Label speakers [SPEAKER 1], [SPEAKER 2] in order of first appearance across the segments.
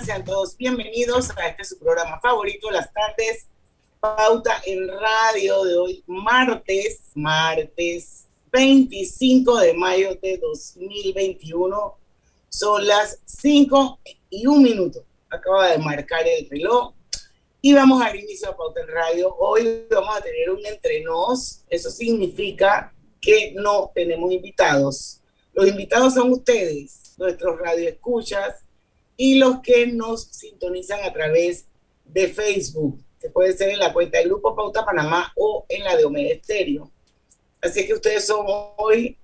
[SPEAKER 1] Y sean todos bienvenidos a este su programa favorito, las tardes Pauta en Radio de hoy, martes, martes 25 de mayo de 2021. Son las 5 y un minuto. Acaba de marcar el reloj. Y vamos a dar inicio a Pauta en Radio. Hoy vamos a tener un entrenos. Eso significa que no tenemos invitados. Los invitados son ustedes, nuestros radioescuchas y los que nos sintonizan a través de Facebook que puede ser en la cuenta del Grupo Pauta Panamá o en la de Omega. Así que ustedes son hoy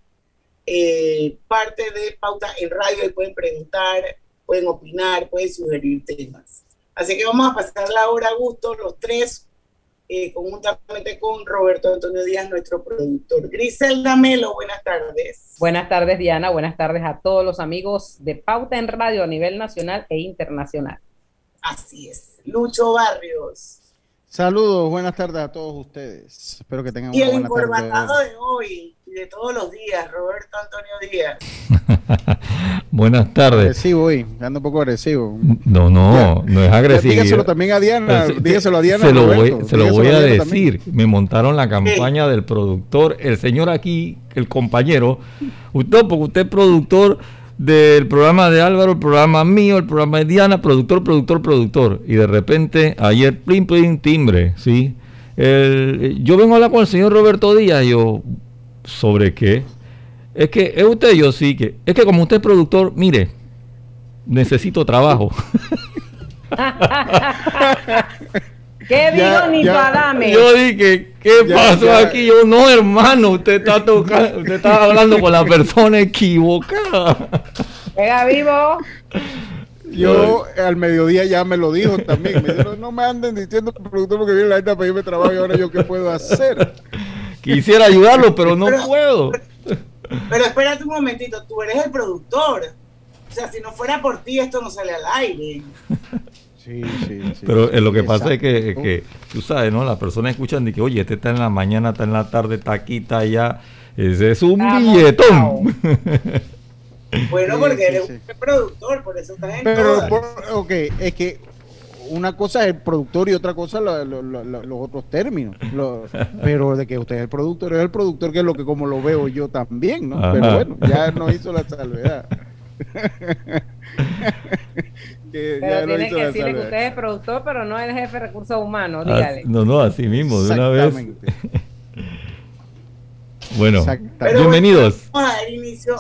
[SPEAKER 1] eh, parte de Pauta en Radio y pueden preguntar, pueden opinar, pueden sugerir temas. Así que vamos a pasar la hora a gusto, los tres, eh, conjuntamente con Roberto Antonio Díaz, nuestro productor. Griselda Melo, buenas tardes.
[SPEAKER 2] Buenas tardes, Diana. Buenas tardes a todos los amigos de Pauta en Radio a nivel nacional e internacional.
[SPEAKER 1] Así es. Lucho Barrios.
[SPEAKER 3] Saludos, buenas tardes a todos ustedes. Espero que tengan
[SPEAKER 1] y
[SPEAKER 3] una
[SPEAKER 1] el
[SPEAKER 3] buena tarde.
[SPEAKER 1] informatado de hoy y de todos los días, Roberto Antonio Díaz.
[SPEAKER 4] Buenas tardes.
[SPEAKER 3] Agresivo hoy, ando un poco agresivo.
[SPEAKER 4] No, no, no es agresivo.
[SPEAKER 3] Dígaselo también a Diana,
[SPEAKER 4] Pero
[SPEAKER 3] dígaselo a Diana.
[SPEAKER 4] Se lo
[SPEAKER 3] Roberto,
[SPEAKER 4] voy, se lo
[SPEAKER 3] dígaselo
[SPEAKER 4] voy a decir. Me montaron la campaña del productor, el señor aquí, el compañero. Usted, porque usted es productor del programa de Álvaro, el programa mío, el programa de Diana, productor, productor, productor. Y de repente, ayer, plim, plim, timbre, ¿sí? El- yo vengo a hablar con el señor Roberto Díaz y yo, ¿sobre qué? Es que es usted, yo sí que. Es que como usted es productor, mire, necesito trabajo.
[SPEAKER 2] ¿Qué digo,
[SPEAKER 3] Ya, ya.
[SPEAKER 2] Adame?
[SPEAKER 4] Yo dije, ¿qué
[SPEAKER 3] Ya,
[SPEAKER 4] pasó
[SPEAKER 3] ya.
[SPEAKER 4] aquí? Yo, no, hermano, usted está tocando, usted está hablando con la persona equivocada.
[SPEAKER 2] Pega vivo.
[SPEAKER 3] Yo al mediodía ya me lo dijo también. Me dijo, no me anden diciendo que el productor porque viene la gente a pedirme trabajo y ahora yo qué puedo hacer.
[SPEAKER 4] Quisiera ayudarlo, pero no
[SPEAKER 1] Pero-
[SPEAKER 4] puedo.
[SPEAKER 1] Pero espérate un momentito, tú eres el productor. O sea, si no fuera por ti, esto no sale al aire.
[SPEAKER 3] Sí, sí, sí.
[SPEAKER 4] Pero eh, lo que
[SPEAKER 3] sí,
[SPEAKER 4] pasa es que, tú sabes, ¿no? Las personas escuchan de que, oye, este está en la mañana, está en la tarde, está aquí, está allá. Ese es un
[SPEAKER 2] Está
[SPEAKER 4] billetón.
[SPEAKER 1] Bueno,
[SPEAKER 3] Sí,
[SPEAKER 1] porque
[SPEAKER 3] sí,
[SPEAKER 1] eres
[SPEAKER 3] sí.
[SPEAKER 1] un productor, por eso estás en
[SPEAKER 3] Pero, por- ok, es que una cosa es el productor y otra cosa lo- lo- lo- lo- los otros términos. Lo- pero de que usted es el productor, es el productor, que es lo que como lo veo yo también, ¿no?
[SPEAKER 4] Ajá.
[SPEAKER 3] Pero bueno, ya no hizo la salvedad. Que ya
[SPEAKER 2] Pero
[SPEAKER 3] no
[SPEAKER 2] tiene
[SPEAKER 3] hizo
[SPEAKER 2] que
[SPEAKER 3] la
[SPEAKER 2] decirle que usted es productor, pero no es jefe de recursos humanos. Dígale.
[SPEAKER 4] no, no, así mismo, de una vez. Bueno.
[SPEAKER 1] Pero
[SPEAKER 4] bienvenidos.
[SPEAKER 1] Vamos a dar inicio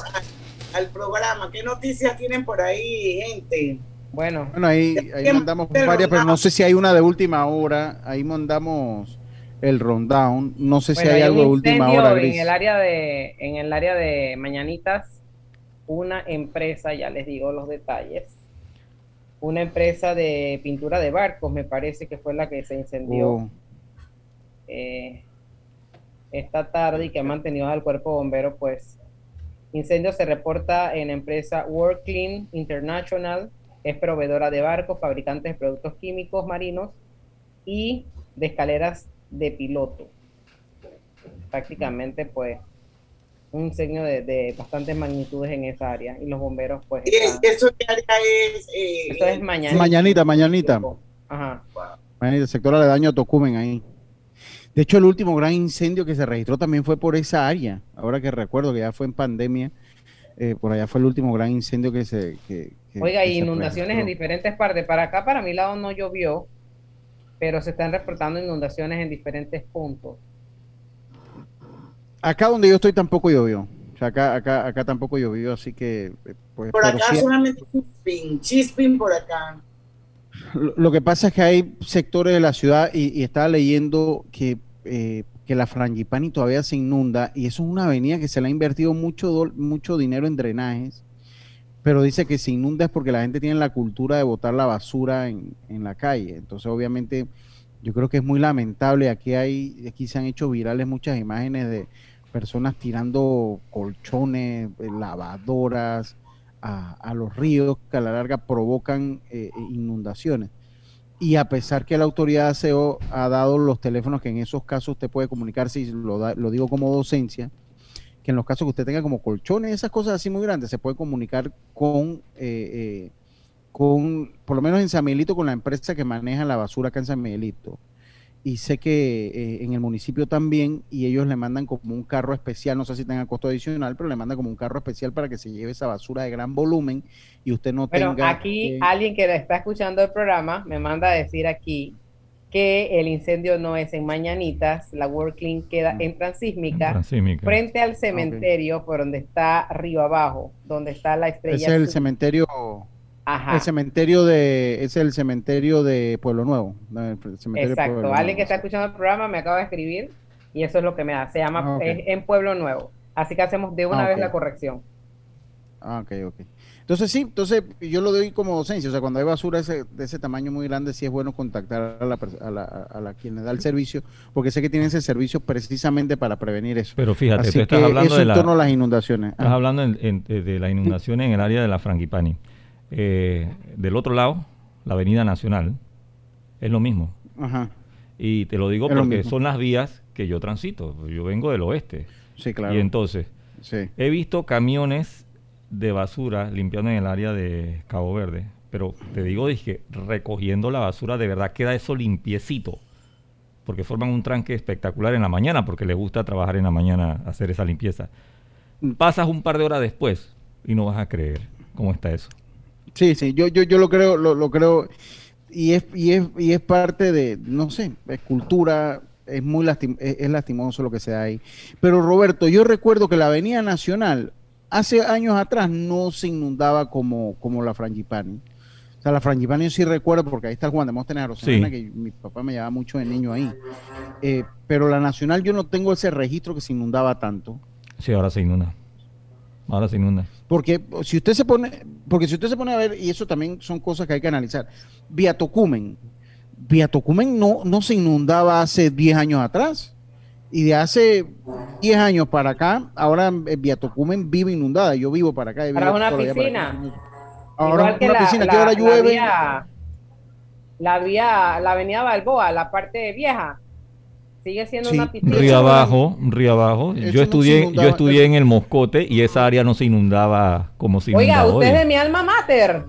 [SPEAKER 1] al programa. ¿Qué noticias tienen por ahí, gente?
[SPEAKER 2] Bueno,
[SPEAKER 3] Bueno, ahí, ahí mandamos varias, pero no sé si hay una de última hora. Ahí mandamos el rundown. No sé si hay
[SPEAKER 2] hay
[SPEAKER 3] algo de última hora,
[SPEAKER 2] en el área de en el área de Mañanitas. Una empresa, ya les digo los detalles. Una empresa de pintura de barcos, me parece que fue la que se incendió.
[SPEAKER 3] Oh,
[SPEAKER 2] eh, esta tarde y que ha mantenido al cuerpo bombero, pues incendio se reporta en la empresa World Clean International, es proveedora de barcos, fabricantes de productos químicos marinos y de escaleras de piloto. Prácticamente, pues, un incendio de, de bastantes magnitudes en esa área y los bomberos, pues,
[SPEAKER 1] ¿Y
[SPEAKER 2] están-
[SPEAKER 1] ¿Eso qué área es? eh,
[SPEAKER 2] eso es mañana.
[SPEAKER 3] Mañanita, mañanita.
[SPEAKER 2] Ajá.
[SPEAKER 3] Mañanita, el sector aledaño a Tocumen ahí. De hecho, el último gran incendio que se registró también fue por esa área. Ahora que recuerdo que ya fue en pandemia, eh, por allá fue el último gran incendio que se. que- que-
[SPEAKER 2] Oiga,
[SPEAKER 3] que
[SPEAKER 2] inundaciones en diferentes partes. Para acá, para mi lado, no llovió, pero se están reportando inundaciones en diferentes puntos.
[SPEAKER 3] Acá donde yo estoy tampoco llovió. O sea, acá, acá, acá tampoco llovió, así que. eh, Pues,
[SPEAKER 1] por acá
[SPEAKER 3] sí-
[SPEAKER 1] solamente chispin, chispin por acá.
[SPEAKER 3] Lo lo que pasa es que hay sectores de la ciudad y, y estaba leyendo que eh, que la Frangipani todavía se inunda y eso es una avenida que se le ha invertido mucho, mucho dinero en drenajes, pero dice que se inunda es porque la gente tiene la cultura de botar la basura en, en la calle. Entonces, obviamente, yo creo que es muy lamentable. Aquí hay, aquí se han hecho virales muchas imágenes de personas tirando colchones, eh, lavadoras a, los ríos que a la larga provocan eh, inundaciones y a pesar que la autoridad SEO ha dado los teléfonos que en esos casos usted puede comunicarse, y lo, lo digo como docencia, que en los casos que usted tenga como colchones, esas cosas así muy grandes, se puede comunicar con, eh, eh, con por lo menos en San Miguelito, con la empresa que maneja la basura acá en San Miguelito. Y sé que eh, en el municipio también, y ellos le mandan como un carro especial, no sé si tenga costo adicional, pero le mandan como un carro especial para que se lleve esa basura de gran volumen y usted no
[SPEAKER 2] pero
[SPEAKER 3] tenga...
[SPEAKER 2] aquí alguien que está escuchando el programa me manda a decir aquí que el incendio no es en Mañanitas, la Working queda mm. en Transísmica, frente al cementerio por donde está río abajo, donde está la estrella.
[SPEAKER 3] Es el cementerio el cementerio de, es el cementerio de Pueblo Nuevo.
[SPEAKER 2] Exacto. Alguien que está escuchando el programa me acaba de escribir y eso es lo que me da. Se llama ah, en Pueblo Nuevo. Así que hacemos de una ah, vez la corrección.
[SPEAKER 3] Ah, ok, ok. Entonces sí, entonces yo lo doy como docencia, o sea, cuando hay basura de ese tamaño muy grande, sí es bueno contactar a la, a la, a la quien le da el servicio, porque sé que tienen ese servicio precisamente para prevenir eso.
[SPEAKER 4] Pero fíjate, tú estás hablando de
[SPEAKER 3] en torno a las inundaciones.
[SPEAKER 4] Estás hablando de las inundaciones en el área de la Franquipani. Eh, del otro lado, la Avenida Nacional, es lo mismo. Y te lo digo porque son las vías que yo transito. Yo vengo del oeste.
[SPEAKER 3] Sí, claro.
[SPEAKER 4] Y entonces, he visto camiones de basura limpiando en el área de Cabo Verde. Pero te digo, dije, recogiendo la basura, de verdad queda eso limpiecito. Porque forman un tranque espectacular en la mañana, porque les gusta trabajar en la mañana, hacer esa limpieza. Pasas un par de horas después y no vas a creer cómo está eso.
[SPEAKER 3] Sí, sí, yo, yo, yo lo creo, lo, creo, y es, y es, y es parte de, no sé, es cultura, es muy es, lastimoso lo que se da ahí. Pero Roberto, yo recuerdo que la Avenida Nacional hace años atrás no se inundaba como, como la Frangipani. O sea, la Frangipani yo sí recuerdo, porque ahí está el Juan de Móstenes que mi papá me llevaba mucho de niño ahí. Eh, pero la Nacional yo no tengo ese registro que se inundaba tanto.
[SPEAKER 4] Sí, ahora se inunda. Ahora se inunda.
[SPEAKER 3] Porque si usted se pone, porque si usted se pone a ver, y eso también son cosas que hay que analizar, Vía Tocumen, Vía Tocumen no, no se inundaba hace 10 años atrás. Y de hace 10 años para acá, ahora Vía Tocumen vive inundada. Yo vivo para acá.
[SPEAKER 2] Ahora una piscina.
[SPEAKER 3] Ahora una piscina que ahora llueve.
[SPEAKER 2] La vía, la avenida Balboa, la parte vieja, sigue siendo una piscina.
[SPEAKER 4] Río abajo, río abajo. yo estudié, yo estudié en el Moscote y esa área no se inundaba como se
[SPEAKER 2] Oiga, usted es de mi alma mater.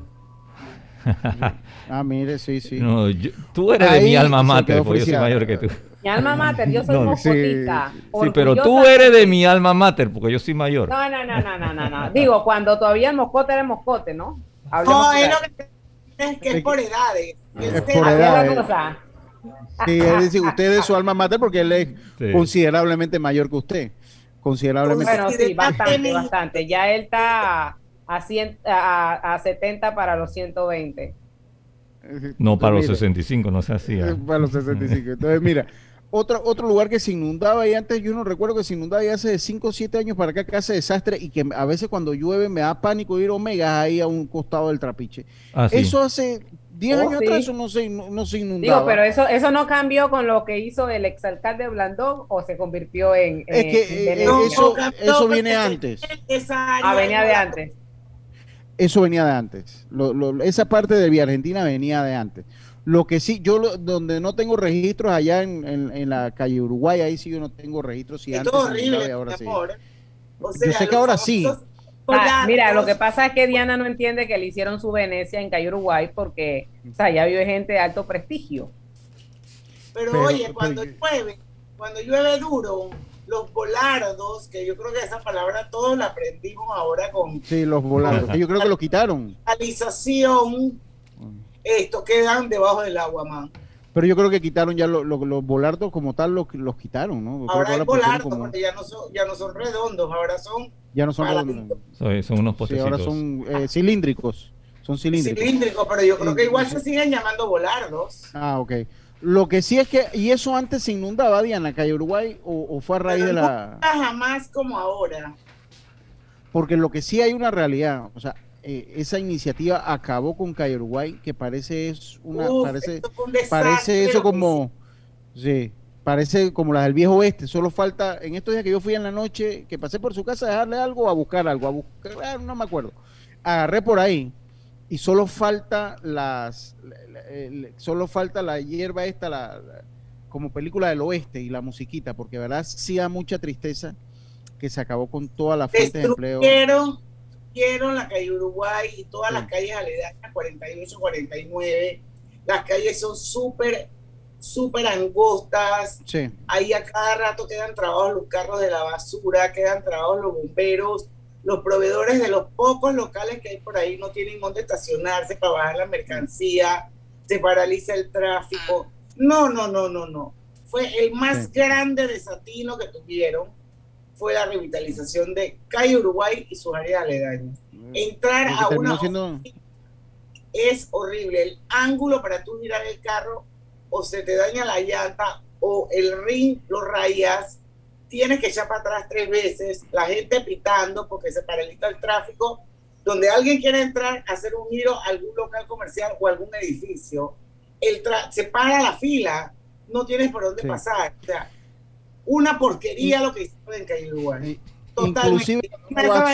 [SPEAKER 3] ah, mire, sí, sí.
[SPEAKER 4] No, tú eres de mi alma mater, porque yo soy mayor que tú.
[SPEAKER 2] Mi alma mater, yo soy moscotita.
[SPEAKER 4] Sí, pero tú eres de mi alma mater, porque yo soy mayor.
[SPEAKER 2] No, no, no, no, no, no. Digo, cuando todavía el moscote era el moscote, ¿no?
[SPEAKER 1] no, es lo que es que es por edades.
[SPEAKER 3] Es, por edades. Sí, es decir, usted es su alma mater porque él es considerablemente mayor que usted. Considerablemente.
[SPEAKER 2] Bueno, sí, bastante, bastante. Ya él está a, a, 70 para los 120.
[SPEAKER 4] No, para los 65, no se hacía.
[SPEAKER 3] Para los 65. Entonces, mira, otro, otro lugar que se inundaba y antes yo no recuerdo que se inundaba ya hace 5 o 7 años para acá que hace desastre y que a veces cuando llueve me da pánico ir Omega ahí a un costado del trapiche. Ah, Eso hace 10 años atrás eso no se, no, se inundaba.
[SPEAKER 2] Digo, pero eso, eso no cambió con lo que hizo el exalcalde Blandón o se convirtió en.
[SPEAKER 3] Es que eh, eso, eso viene antes.
[SPEAKER 2] Ah, venía de antes.
[SPEAKER 3] Eso venía de antes. esa parte de Vía Argentina venía de antes. Lo que sí, yo donde no tengo registros allá en, en, la calle Uruguay, ahí sí yo no tengo registros. Si antes
[SPEAKER 1] horrible, ahora sí. yo
[SPEAKER 3] sé que ahora sí.
[SPEAKER 2] Ah, mira, lo que pasa es que Diana no entiende que le hicieron su Venecia en Calle Uruguay porque, o sea, ya vive gente de alto prestigio.
[SPEAKER 1] Pero, oye, cuando llueve, cuando llueve duro, los volardos, que yo creo que esa palabra todos la aprendimos ahora con...
[SPEAKER 3] Sí, los volardos, que yo creo que lo quitaron.
[SPEAKER 1] Realización, esto quedan debajo del agua, man.
[SPEAKER 3] Pero yo creo que quitaron ya los, los, volardos como tal, los, los quitaron, ¿no?
[SPEAKER 1] Ahora hay volardos, porque ya no, son, ya no son redondos, ahora son
[SPEAKER 3] ya no son redondos.
[SPEAKER 4] son unos potecitos.
[SPEAKER 3] ahora son eh, cilíndricos. Son cilíndricos.
[SPEAKER 1] Cilíndricos, pero yo creo que igual se siguen llamando volardos.
[SPEAKER 3] Ah, ok. Lo que sí es que, y eso antes se inundaba, Diana, calle Uruguay, o, fue a raíz de la.
[SPEAKER 1] jamás como ahora.
[SPEAKER 3] Porque lo que sí hay una realidad, o sea, eh, esa iniciativa acabó con Calle Uruguay, que parece es una, parece, parece eso como, sí, parece como la del viejo oeste. Solo falta, en estos días que yo fui en la noche, que pasé por su casa a dejarle algo, a buscar algo, a buscar, ah, no me acuerdo. Agarré por ahí y solo falta las, solo falta la hierba esta, la, como película del oeste y la musiquita, porque verdad sí da mucha tristeza que se acabó con toda la fuente de empleo.
[SPEAKER 1] Quiero la calle Uruguay y todas las calles aledañas, 48, 49. Las calles son súper, súper angostas. Ahí a cada rato quedan trabados los carros de la basura, quedan trabados los bomberos los proveedores de los pocos locales que hay por ahí no tienen dónde estacionarse para bajar la mercancía, se paraliza el tráfico. No, no, no, no, no. Fue el más grande desatino que tuvieron, fue la revitalización de Calle Uruguay y sus áreas aledañas. Mm. Entrar a una es horrible. El ángulo para tú mirar el carro o se te daña la llanta o el ring lo rayas tienes que echar para atrás tres veces, la gente pitando porque se paraliza el tráfico, donde alguien quiere entrar hacer un giro a algún local comercial o algún edificio, el se para la fila, no tienes por dónde pasar. O sea, una porquería lo que hicieron en Calle Uruguay.
[SPEAKER 3] Inclusive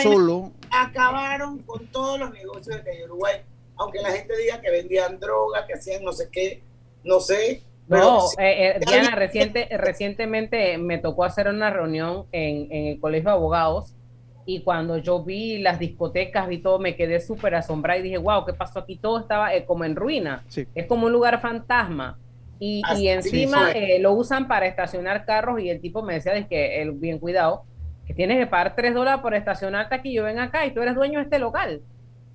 [SPEAKER 3] solo.
[SPEAKER 1] Acabaron con todos los negocios de Calle Uruguay, aunque la gente diga que vendían droga, que hacían no sé qué, no sé,
[SPEAKER 2] no, eh, eh, Diana, reciente, recientemente me tocó hacer una reunión en, el Colegio de Abogados y cuando yo vi las discotecas, vi todo, me quedé súper asombrada y dije, wow, ¿qué pasó aquí? Todo estaba eh, como en ruina. Es como un lugar fantasma. Y, y encima lo usan para estacionar carros y el tipo me decía, que el, bien cuidado, que tienes que pagar 3 dólares por estacionarte aquí, yo ven acá y tú eres dueño de este local.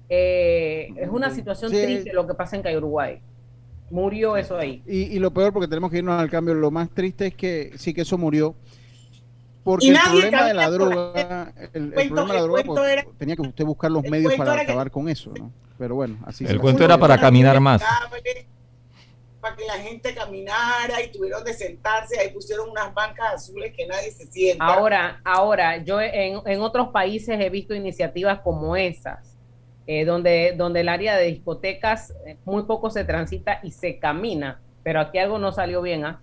[SPEAKER 2] es una situación triste lo que pasa en Calle Uruguay murió eso ahí.
[SPEAKER 3] Y, lo peor, porque tenemos que irnos al cambio, lo más triste es que sí que eso murió. Porque el problema de la droga, el, problema de la droga, pues, tenía que usted buscar los medios para acabar con eso, ¿no? Pero bueno, así
[SPEAKER 4] El cuento era para caminar más.
[SPEAKER 1] Para que la gente caminara y tuvieron de sentarse, ahí pusieron unas bancas azules que nadie se sienta.
[SPEAKER 2] Ahora, ahora, yo en, en otros países he visto iniciativas como esas eh, donde, donde el área de discotecas eh, muy poco se transita y se camina, pero aquí algo no salió bien, ¿ah?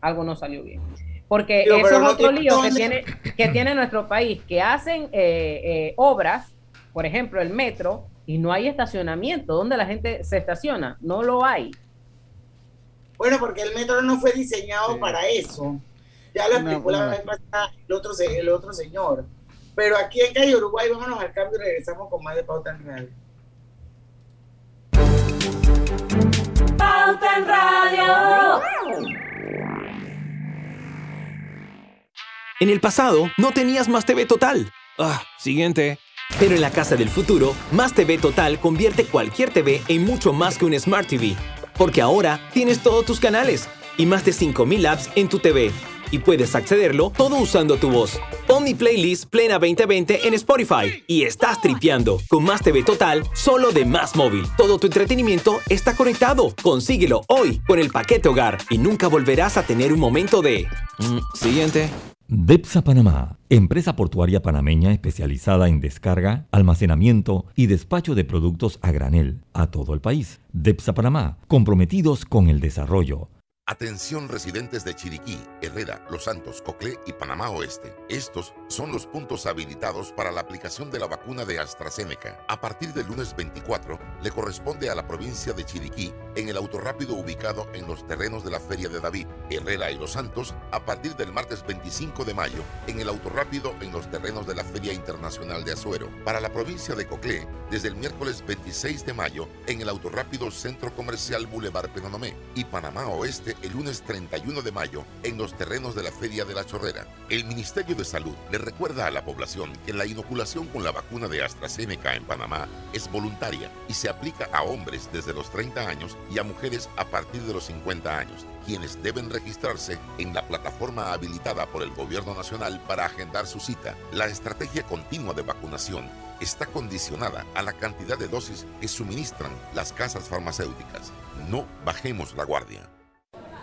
[SPEAKER 2] Algo no salió bien. Porque eso es otro lío que tiene, que tiene nuestro país, que hacen eh, obras, por ejemplo, el metro, y no hay estacionamiento. donde la gente se estaciona? No lo hay.
[SPEAKER 1] Bueno, porque el metro no fue diseñado para eso. Ya lo explicó la vez pasada el otro, el otro señor. Pero aquí en Calle Uruguay, vámonos al cambio y regresamos con más de Pauta en Radio.
[SPEAKER 5] Pauta en Radio.
[SPEAKER 6] En el pasado, no tenías más TV Total. Ah, siguiente. Pero en la casa del futuro, Más TV Total convierte cualquier TV en mucho más que un Smart TV. Porque ahora tienes todos tus canales y más de 5.000 apps en tu TV y puedes accederlo todo usando tu voz. Pon playlist Plena 2020 en Spotify y estás tripeando con Más TV Total solo de Más Móvil. Todo tu entretenimiento está conectado. Consíguelo hoy con el paquete hogar y nunca volverás a tener un momento de... Mm, siguiente.
[SPEAKER 7] DEPSA Panamá, empresa portuaria panameña especializada en descarga, almacenamiento y despacho de productos a granel a todo el país. DEPSA Panamá, comprometidos con el desarrollo
[SPEAKER 8] Atención residentes de Chiriquí, Herrera, Los Santos, Coclé y Panamá Oeste. Estos son los puntos habilitados para la aplicación de la vacuna de AstraZeneca. A partir del lunes 24, le corresponde a la provincia de Chiriquí en el autorrápido ubicado en los terrenos de la Feria de David, Herrera y Los Santos, a partir del martes 25 de mayo en el autorrápido en los terrenos de la Feria Internacional de Azuero. Para la provincia de Coclé, desde el miércoles 26 de mayo en el autorrápido Centro Comercial Boulevard Penonomé y Panamá Oeste el lunes 31 de mayo en los terrenos de la Feria de la Chorrera. El Ministerio de Salud le recuerda a la población que la inoculación con la vacuna de AstraZeneca en Panamá es voluntaria y se aplica a hombres desde los 30 años y a mujeres a partir de los 50 años, quienes deben registrarse en la plataforma habilitada por el Gobierno Nacional para agendar su cita. La estrategia continua de vacunación está condicionada a la cantidad de dosis que suministran las casas farmacéuticas. No bajemos la guardia.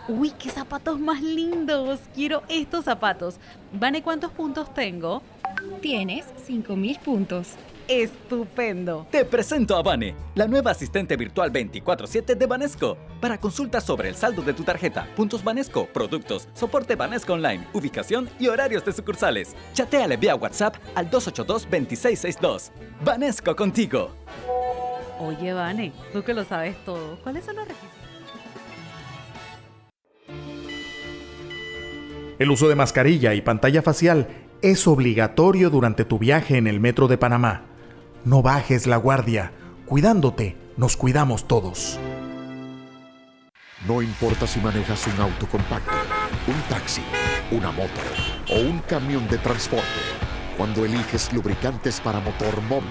[SPEAKER 9] Uy, qué zapatos más lindos. Quiero estos zapatos. Vane, ¿cuántos puntos tengo?
[SPEAKER 10] Tienes 5000 puntos.
[SPEAKER 9] Estupendo.
[SPEAKER 11] Te presento a Vane, la nueva asistente virtual 24/7 de Banesco. Para consultas sobre el saldo de tu tarjeta, puntos Banesco, productos, soporte Banesco Online, ubicación y horarios de sucursales. Chateale vía WhatsApp al 282-2662. Banesco contigo.
[SPEAKER 9] Oye, Vane, tú que lo sabes todo, ¿cuáles son los requisitos?
[SPEAKER 12] El uso de mascarilla y pantalla facial es obligatorio durante tu viaje en el metro de Panamá. No bajes la guardia. Cuidándote, nos cuidamos todos.
[SPEAKER 13] No importa si manejas un auto compacto, un taxi, una moto o un camión de transporte. Cuando eliges lubricantes para motor móvil,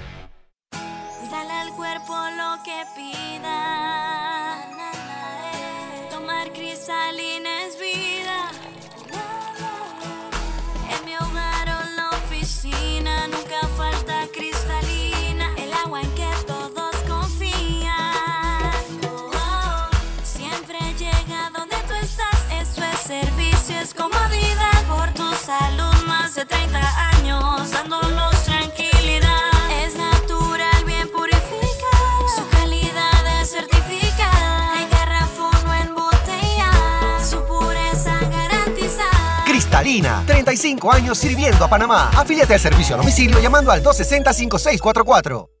[SPEAKER 14] Garantizada.
[SPEAKER 15] Cristalina, 35 años sirviendo a Panamá. Afíliate al servicio a domicilio llamando al 260-5644.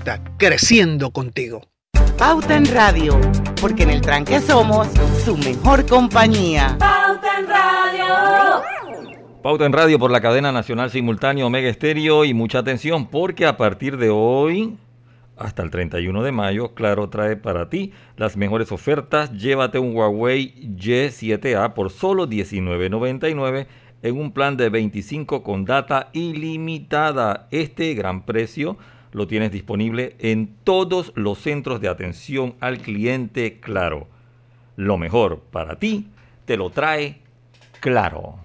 [SPEAKER 16] creciendo contigo.
[SPEAKER 17] Pauta en Radio, porque en el tranque somos su mejor compañía.
[SPEAKER 5] Pauta en Radio.
[SPEAKER 4] Pauta en Radio por la cadena nacional simultánea Omega Estéreo y mucha atención porque a partir de hoy hasta el 31 de mayo, Claro trae para ti las mejores ofertas. Llévate un Huawei Y7A por solo $19.99 en un plan de 25 con data ilimitada. Este gran precio lo tienes disponible en todos los centros de atención al cliente Claro. Lo mejor para ti te lo trae Claro.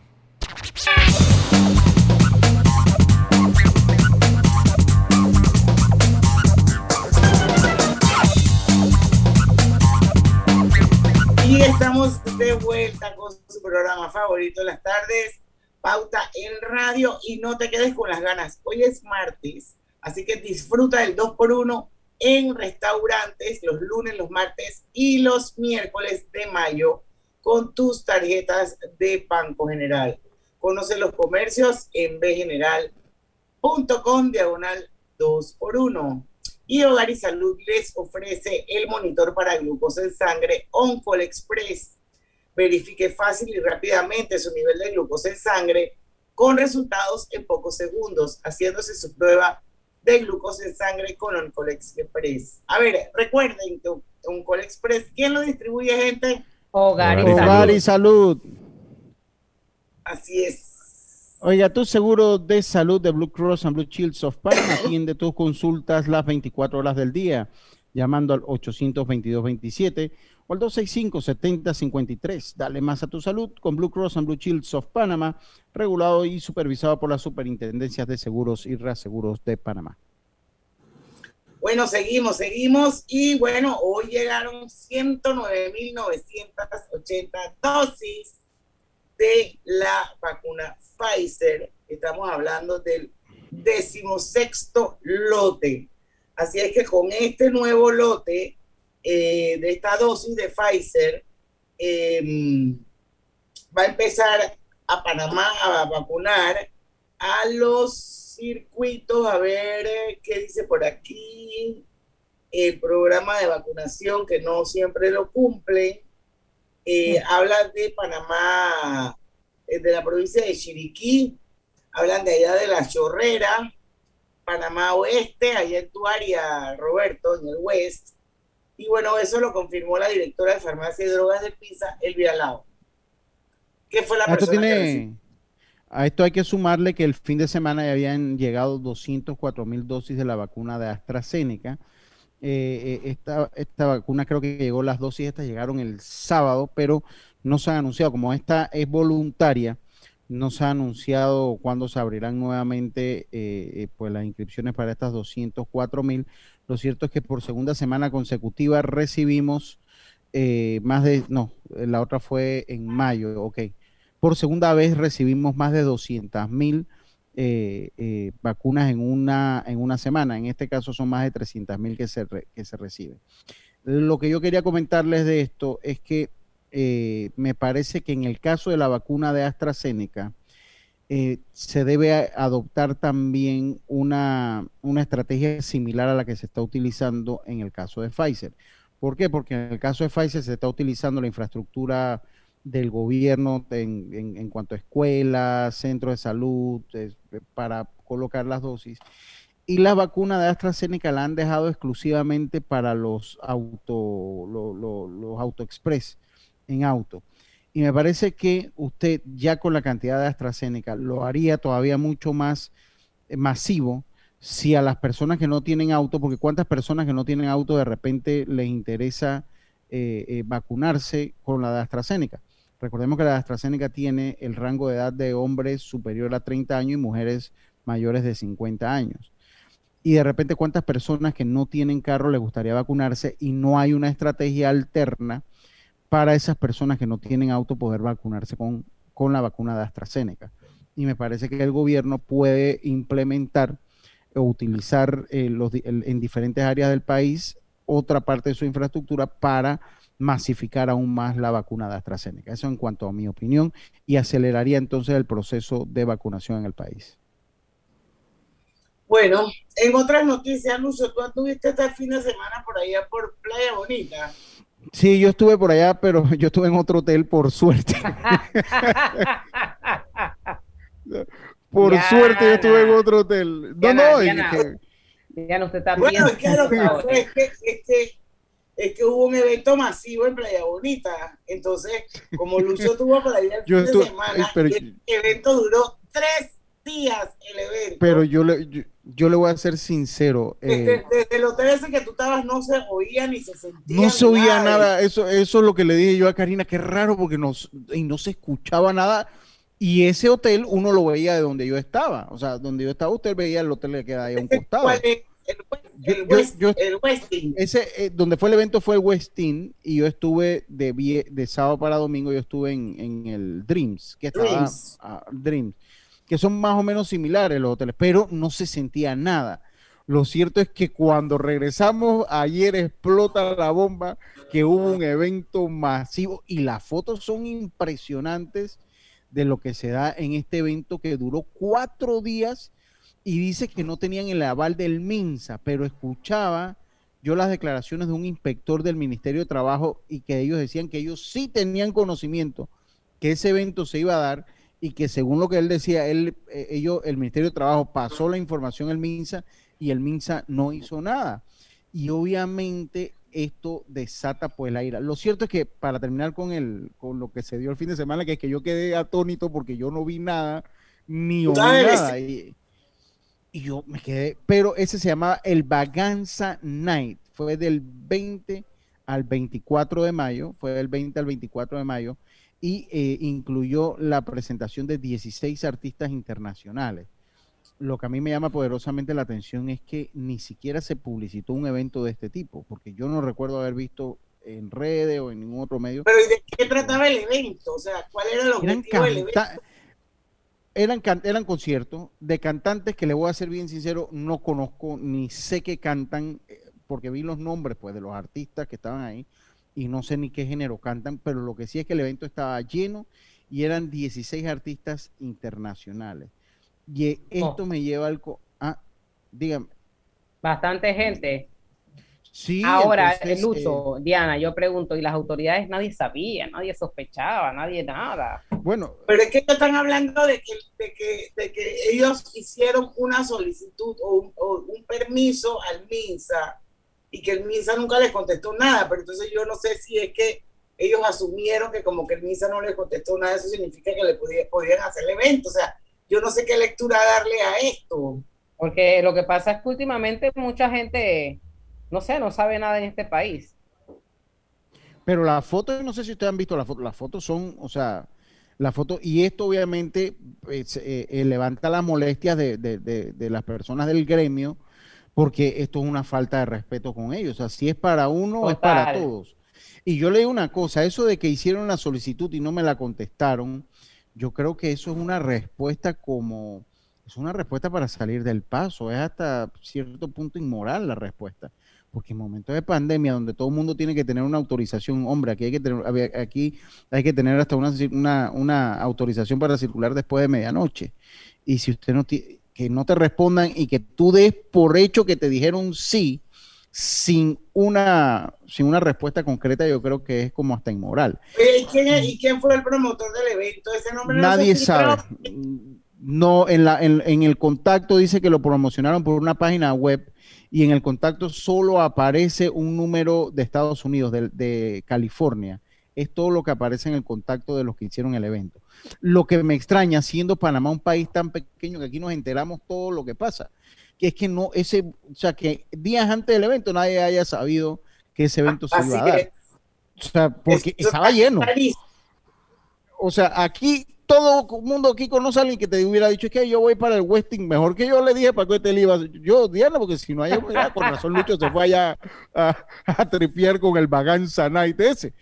[SPEAKER 1] Y estamos de vuelta con su programa favorito de las tardes, Pauta en Radio. Y no te quedes con las ganas. Hoy es martes, así que disfruta del 2x1 en restaurantes los lunes, los martes y los miércoles de mayo con tus tarjetas de Banco General. Conoce los comercios en bgeneral.com diagonal 2x1. Y Hogar y Salud les ofrece el monitor para glucosa en sangre Oncol Express. Verifique fácil y rápidamente su nivel de glucosa en sangre con resultados en pocos segundos, haciéndose su prueba de glucosa en sangre con Oncol Express. A ver, recuerden que Oncol Express, ¿quién lo distribuye, gente?
[SPEAKER 2] Hogar y
[SPEAKER 3] Hogar
[SPEAKER 2] salud.
[SPEAKER 3] y salud.
[SPEAKER 1] Así es.
[SPEAKER 3] Oiga, tu seguro de salud de Blue Cross and Blue Shields of Panama atiende tus consultas las 24 horas del día, llamando al 822-27 o al 265-7053. Dale más a tu salud con Blue Cross and Blue Shields of Panama, regulado y supervisado por las superintendencias de seguros y reaseguros de Panamá.
[SPEAKER 1] Bueno, seguimos, seguimos. Y bueno, hoy llegaron 109.980 dosis de la vacuna Pfizer. Estamos hablando del decimosexto lote. Así es que con este nuevo lote eh, de esta dosis de Pfizer, eh, va a empezar a Panamá a vacunar a los circuitos, a ver eh, qué dice por aquí. el programa de vacunación que no siempre lo cumplen. Eh, hablan de Panamá, eh, de la provincia de Chiriquí, hablan de allá de la Chorrera, Panamá Oeste, allá en tu área, Roberto, en el West. Y bueno, eso lo confirmó la directora de farmacia y drogas de Pisa, Elvira Lao. ¿Qué fue la
[SPEAKER 3] Esto
[SPEAKER 1] persona
[SPEAKER 3] tiene, a esto hay que sumarle que el fin de semana ya habían llegado 204 mil dosis de la vacuna de AstraZeneca. Eh, eh, esta, esta vacuna creo que llegó, las dosis estas llegaron el sábado, pero no se han anunciado. Como esta es voluntaria, no se ha anunciado cuándo se abrirán nuevamente eh, pues las inscripciones para estas 204 mil. Lo cierto es que por segunda semana consecutiva recibimos eh, más de, no, la otra fue en mayo, ok. Por segunda vez recibimos más de 200 mil eh, eh, vacunas en una, en una semana. En este caso son más de 300 mil que se, re- que se reciben. Lo que yo quería comentarles de esto es que me parece que en el caso de la vacuna de AstraZeneca, eh, se debe adoptar también una, una estrategia similar a la que se está utilizando en el caso de Pfizer. ¿Por qué? Porque en el caso de Pfizer se está utilizando la infraestructura del gobierno en, en- cuanto a escuelas, centros de salud, es- para colocar las dosis. Y la vacuna de AstraZeneca la han dejado exclusivamente para los auto, lo- los auto express en auto. Y me parece que usted ya con la cantidad de AstraZeneca lo haría todavía mucho más eh, masivo si a las personas que no tienen auto, porque cuántas personas que no tienen auto de repente les interesa eh, eh, vacunarse con la de AstraZeneca. Recordemos que la de AstraZeneca tiene el rango de edad de hombres superior a 30 años y mujeres mayores de 50 años. Y de repente cuántas personas que no tienen carro les gustaría vacunarse y no hay una estrategia alterna para esas personas que no tienen auto poder vacunarse con, con la vacuna de AstraZeneca. Y me parece que el gobierno puede implementar o utilizar eh, en diferentes áreas del país otra parte de su infraestructura para masificar aún más la vacuna de AstraZeneca. Eso en cuanto a mi opinión y aceleraría entonces el proceso de vacunación en el país.
[SPEAKER 1] Bueno, en otras noticias, Lucio, tú estuviste este fin de semana por allá por Playa Bonita.
[SPEAKER 3] Sí, yo estuve por allá, pero yo estuve en otro hotel por suerte. por suerte yo estuve en otro hotel. No,
[SPEAKER 2] Diana,
[SPEAKER 3] no, es
[SPEAKER 2] Diana.
[SPEAKER 3] que-
[SPEAKER 2] Diana, usted está
[SPEAKER 1] Bueno,
[SPEAKER 2] bien.
[SPEAKER 1] es que lo que fue es que, es que, es que hubo un evento masivo en Playa Bonita. Entonces, como Lucio estuvo por allá el
[SPEAKER 3] Yo
[SPEAKER 1] fin
[SPEAKER 3] estuve-
[SPEAKER 1] de semana,
[SPEAKER 3] pero-
[SPEAKER 1] el evento duró tres días el evento.
[SPEAKER 3] pero yo le, yo, yo le voy a ser sincero. eh,
[SPEAKER 1] Desde, desde el hotel ese que tú estabas no se oía ni se sentía.
[SPEAKER 3] No se oía
[SPEAKER 1] de-
[SPEAKER 3] nada, eso, eso es lo que le dije yo a Karina, qué raro porque no, s- y no se escuchaba nada. Y ese hotel uno lo veía de donde yo estaba, o sea, donde yo estaba usted veía el hotel que queda ahí a un costado.
[SPEAKER 1] El, el
[SPEAKER 3] yo-
[SPEAKER 1] West,
[SPEAKER 3] yo-
[SPEAKER 1] el Westin.
[SPEAKER 3] Ese, eh, donde fue el evento fue el Westin y yo estuve de, de sábado para domingo, yo estuve en, en el Dreams, que estaba
[SPEAKER 1] Dreams.
[SPEAKER 3] Dreams, que son más o menos similares los hoteles, pero no se sentía nada. Lo cierto es que cuando regresamos ayer explota la bomba, que hubo un evento masivo y las fotos son impresionantes de lo que se da en este evento que duró cuatro días y dice que no tenían el aval del MINSA, pero escuchaba yo las declaraciones de un inspector del Ministerio de Trabajo y que ellos decían que ellos sí tenían conocimiento que ese evento se iba a dar y que según lo que él decía, él, eh, ellos, el Ministerio de Trabajo pasó la información al MINSA y el MINSA no hizo nada. Y obviamente esto desata pues la ira. Lo cierto es que para terminar con el, con lo que se dio el fin de semana, que es que yo quedé atónito porque yo no vi nada, ni oí nada. Y, y yo me quedé, pero ese se llamaba el Vaganza Night, fue del 20 al 24 de mayo, fue del 20 al 24 de mayo, y eh, incluyó la presentación de 16 artistas internacionales. Lo que a mí me llama poderosamente la atención es que ni siquiera se publicitó un evento de este tipo, porque yo no recuerdo haber visto en redes o en ningún otro medio.
[SPEAKER 1] Pero ¿y de qué trataba el evento? O sea, ¿cuál era el objetivo del evento?
[SPEAKER 3] eran, eran conciertos de cantantes que le voy a ser bien sincero, no conozco ni sé qué cantan, eh, porque vi los nombres pues de los artistas que estaban ahí y no sé ni qué género cantan, pero lo que sí es que el evento estaba lleno y eran 16 artistas internacionales. Y eh, esto me lleva al... co- Ah, dígame.
[SPEAKER 2] Bastante gente.
[SPEAKER 3] Sí,
[SPEAKER 2] Ahora,
[SPEAKER 3] entonces,
[SPEAKER 2] Lucho, Diana, yo pregunto, ¿y las autoridades nadie sabía, nadie sospechaba, nadie nada?
[SPEAKER 3] Bueno,
[SPEAKER 1] Pero es que ellos están hablando de que, de que, de que ellos hicieron una solicitud o un, o un permiso al MINSA y que el MINSA nunca les contestó nada. Pero entonces yo no sé si es que ellos asumieron que como que el MINSA no les contestó nada, eso significa que le podía- podían hacer el evento. O sea, yo no sé qué lectura darle a esto.
[SPEAKER 2] Porque lo que pasa es que últimamente mucha gente, no sé, no sabe nada en este país.
[SPEAKER 3] Pero las fotos, no sé si ustedes han visto las fotos, las fotos son, o sea, las fotos, y esto obviamente pues, eh, eh, levanta las molestias de, de- de- de las personas del gremio, porque esto es una falta de respeto con ellos. O sea, si es para uno, es para todos. Y yo le digo una cosa, eso de que hicieron la solicitud y no me la contestaron, yo creo que eso es una respuesta como, es una respuesta para salir del paso, es hasta cierto punto inmoral la respuesta. Porque en momentos de pandemia, donde todo el mundo tiene que tener una autorización, hombre, aquí hay que tener, aquí hay que tener hasta una, una, una autorización para circular después de medianoche. Y si usted no tiene, que no te respondan y que tú des por hecho que te dijeron sí, sin una, sin una respuesta concreta, yo creo que es como hasta inmoral.
[SPEAKER 1] ¿y quién, es- ¿Y quién fue el promotor del evento? Ese nombre no se
[SPEAKER 3] Nadie
[SPEAKER 1] filtró.
[SPEAKER 3] sabe. No, en, la, en, en el contacto dice que lo promocionaron por una página web y en el contacto solo aparece un número de Estados Unidos, de, de California. Es todo lo que aparece en el contacto de los que hicieron el evento. Lo que me extraña, siendo Panamá un país tan pequeño que aquí nos enteramos todo lo que pasa, que es que no, ese, o sea, que días antes del evento nadie haya sabido que ese evento se iba a dar. O sea, porque estaba lleno. O sea, aquí todo el mundo aquí conoce a alguien que te hubiera dicho es que yo voy para el Westing, mejor que yo le dije para que te le iba. Yo, Diana, porque si no hay con razón Lucho se fue allá a, a tripear con el Baganza Night ese.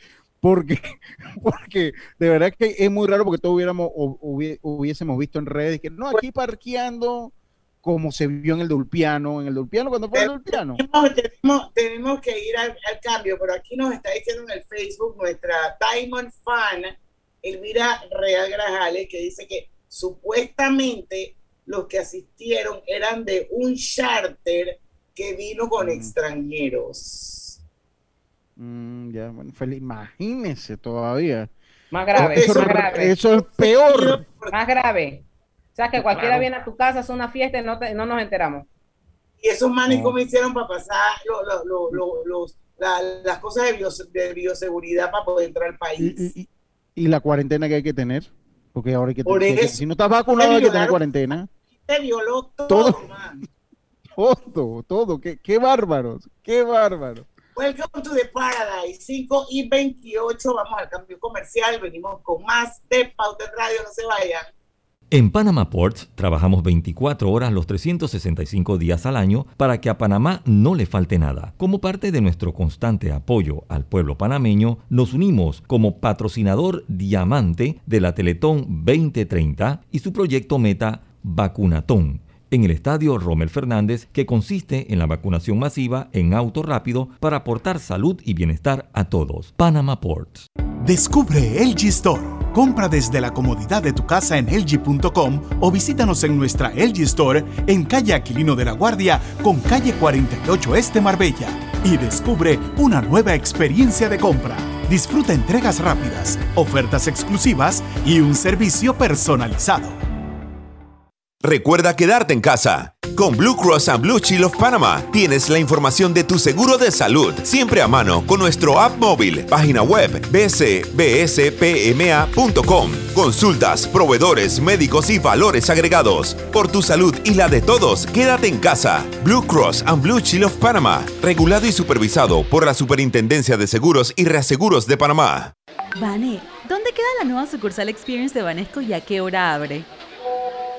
[SPEAKER 3] Porque, porque de verdad que es muy raro porque todos hubiéramos, hubiésemos visto en redes que no, aquí parqueando como se vio en el Dulpiano, en el Dulpiano, cuando fue el Dulpiano.
[SPEAKER 1] Tenemos, tenemos- tenemos que ir al, al cambio, pero aquí nos está diciendo en el Facebook nuestra Diamond Fan, Elvira Real Grajales, que dice que supuestamente los que asistieron eran de un charter que vino con extranjeros.
[SPEAKER 3] Mm, ya, bueno, feliz, imagínese todavía.
[SPEAKER 2] Más grave,
[SPEAKER 3] Eso,
[SPEAKER 2] más grave.
[SPEAKER 3] eso es peor.
[SPEAKER 2] Más grave. O sea, que cualquiera
[SPEAKER 3] Claro.
[SPEAKER 2] viene a tu casa, hace una fiesta y no, te- no nos enteramos.
[SPEAKER 1] Y esos manes
[SPEAKER 3] No.
[SPEAKER 1] como hicieron para pasar lo- lo- lo- lo- los- la- las cosas de, bios- de bioseguridad para poder entrar al país.
[SPEAKER 3] Y, y- y la cuarentena que hay que tener, porque ahora hay que tener,
[SPEAKER 1] eso.
[SPEAKER 3] si no estás vacunado hay que tener cuarentena.
[SPEAKER 1] Se violó todo,
[SPEAKER 3] Todo.
[SPEAKER 1] man.
[SPEAKER 3] Todo, todo, qué, qué bárbaros, qué bárbaros.
[SPEAKER 1] Welcome to the Paradise, 5 y 28. Vamos al cambio comercial. Venimos con más de Pauta Radio. No se vayan.
[SPEAKER 4] En Panama Ports trabajamos 24 horas los 365 días al año para que a Panamá no le falte nada. Como parte de nuestro constante apoyo al pueblo panameño, nos unimos como patrocinador diamante de la Teletón 2030 y su proyecto meta Vacunatón en el estadio Rommel Fernández, que consiste en la vacunación masiva en auto rápido para aportar salud y bienestar a todos. Panama Ports.
[SPEAKER 16] Descubre LG Store. Compra desde la comodidad de tu casa en LG.com o visítanos en nuestra LG Store en calle Aquilino de la Guardia con calle 48 Este Marbella y descubre una nueva experiencia de compra. Disfruta entregas rápidas, ofertas exclusivas y un servicio personalizado.
[SPEAKER 18] Recuerda quedarte en casa. Con Blue Cross and Blue Shield of Panama tienes la información de tu seguro de salud siempre a mano con nuestro app móvil, página web bcbspma.com. Consultas, proveedores, médicos y valores agregados. Por tu salud y la de todos, quédate en casa. Blue Cross and Blue Shield of Panama, regulado y supervisado por la Superintendencia de Seguros y Reaseguros de Panamá.
[SPEAKER 9] Vane, ¿dónde queda la nueva sucursal Experience de Banesco y a qué hora abre?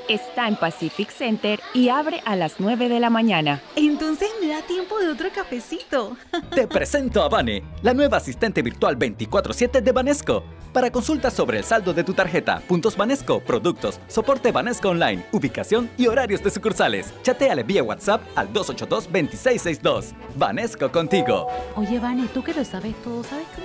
[SPEAKER 10] Está en Pacific Center y abre a las 9 de la mañana.
[SPEAKER 9] Entonces me da tiempo de otro cafecito.
[SPEAKER 11] Te presento a Vane, la nueva asistente virtual 24/7 de Banesco. Para consultas sobre el saldo de tu tarjeta, puntos Banesco, productos, soporte Banesco Online, ubicación y horarios de sucursales. Chateale vía WhatsApp al 282-2662. Banesco contigo.
[SPEAKER 9] Oye, Vane, tú que lo sabes todo, ¿sabes llegar?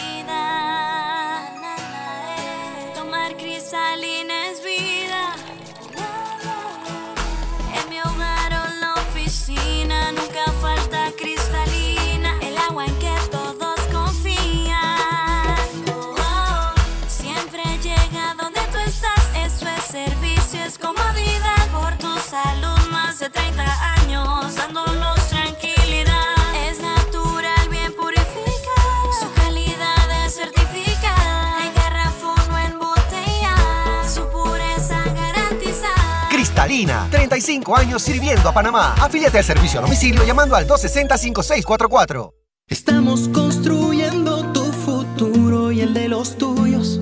[SPEAKER 14] Cristalina,
[SPEAKER 15] 35 años sirviendo a Panamá. Afíliate al servicio a domicilio llamando al 260-5644.
[SPEAKER 19] Estamos construyendo tu futuro y el de los tuyos.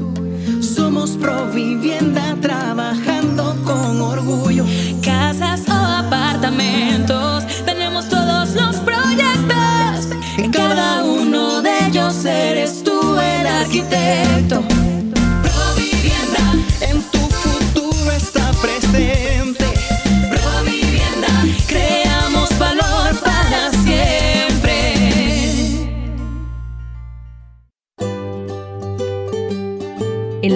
[SPEAKER 19] Somos Provivienda trabajando con orgullo.
[SPEAKER 5] Casas o apartamentos, tenemos todos los proyectos.
[SPEAKER 19] En cada uno de ellos eres tú el arquitecto.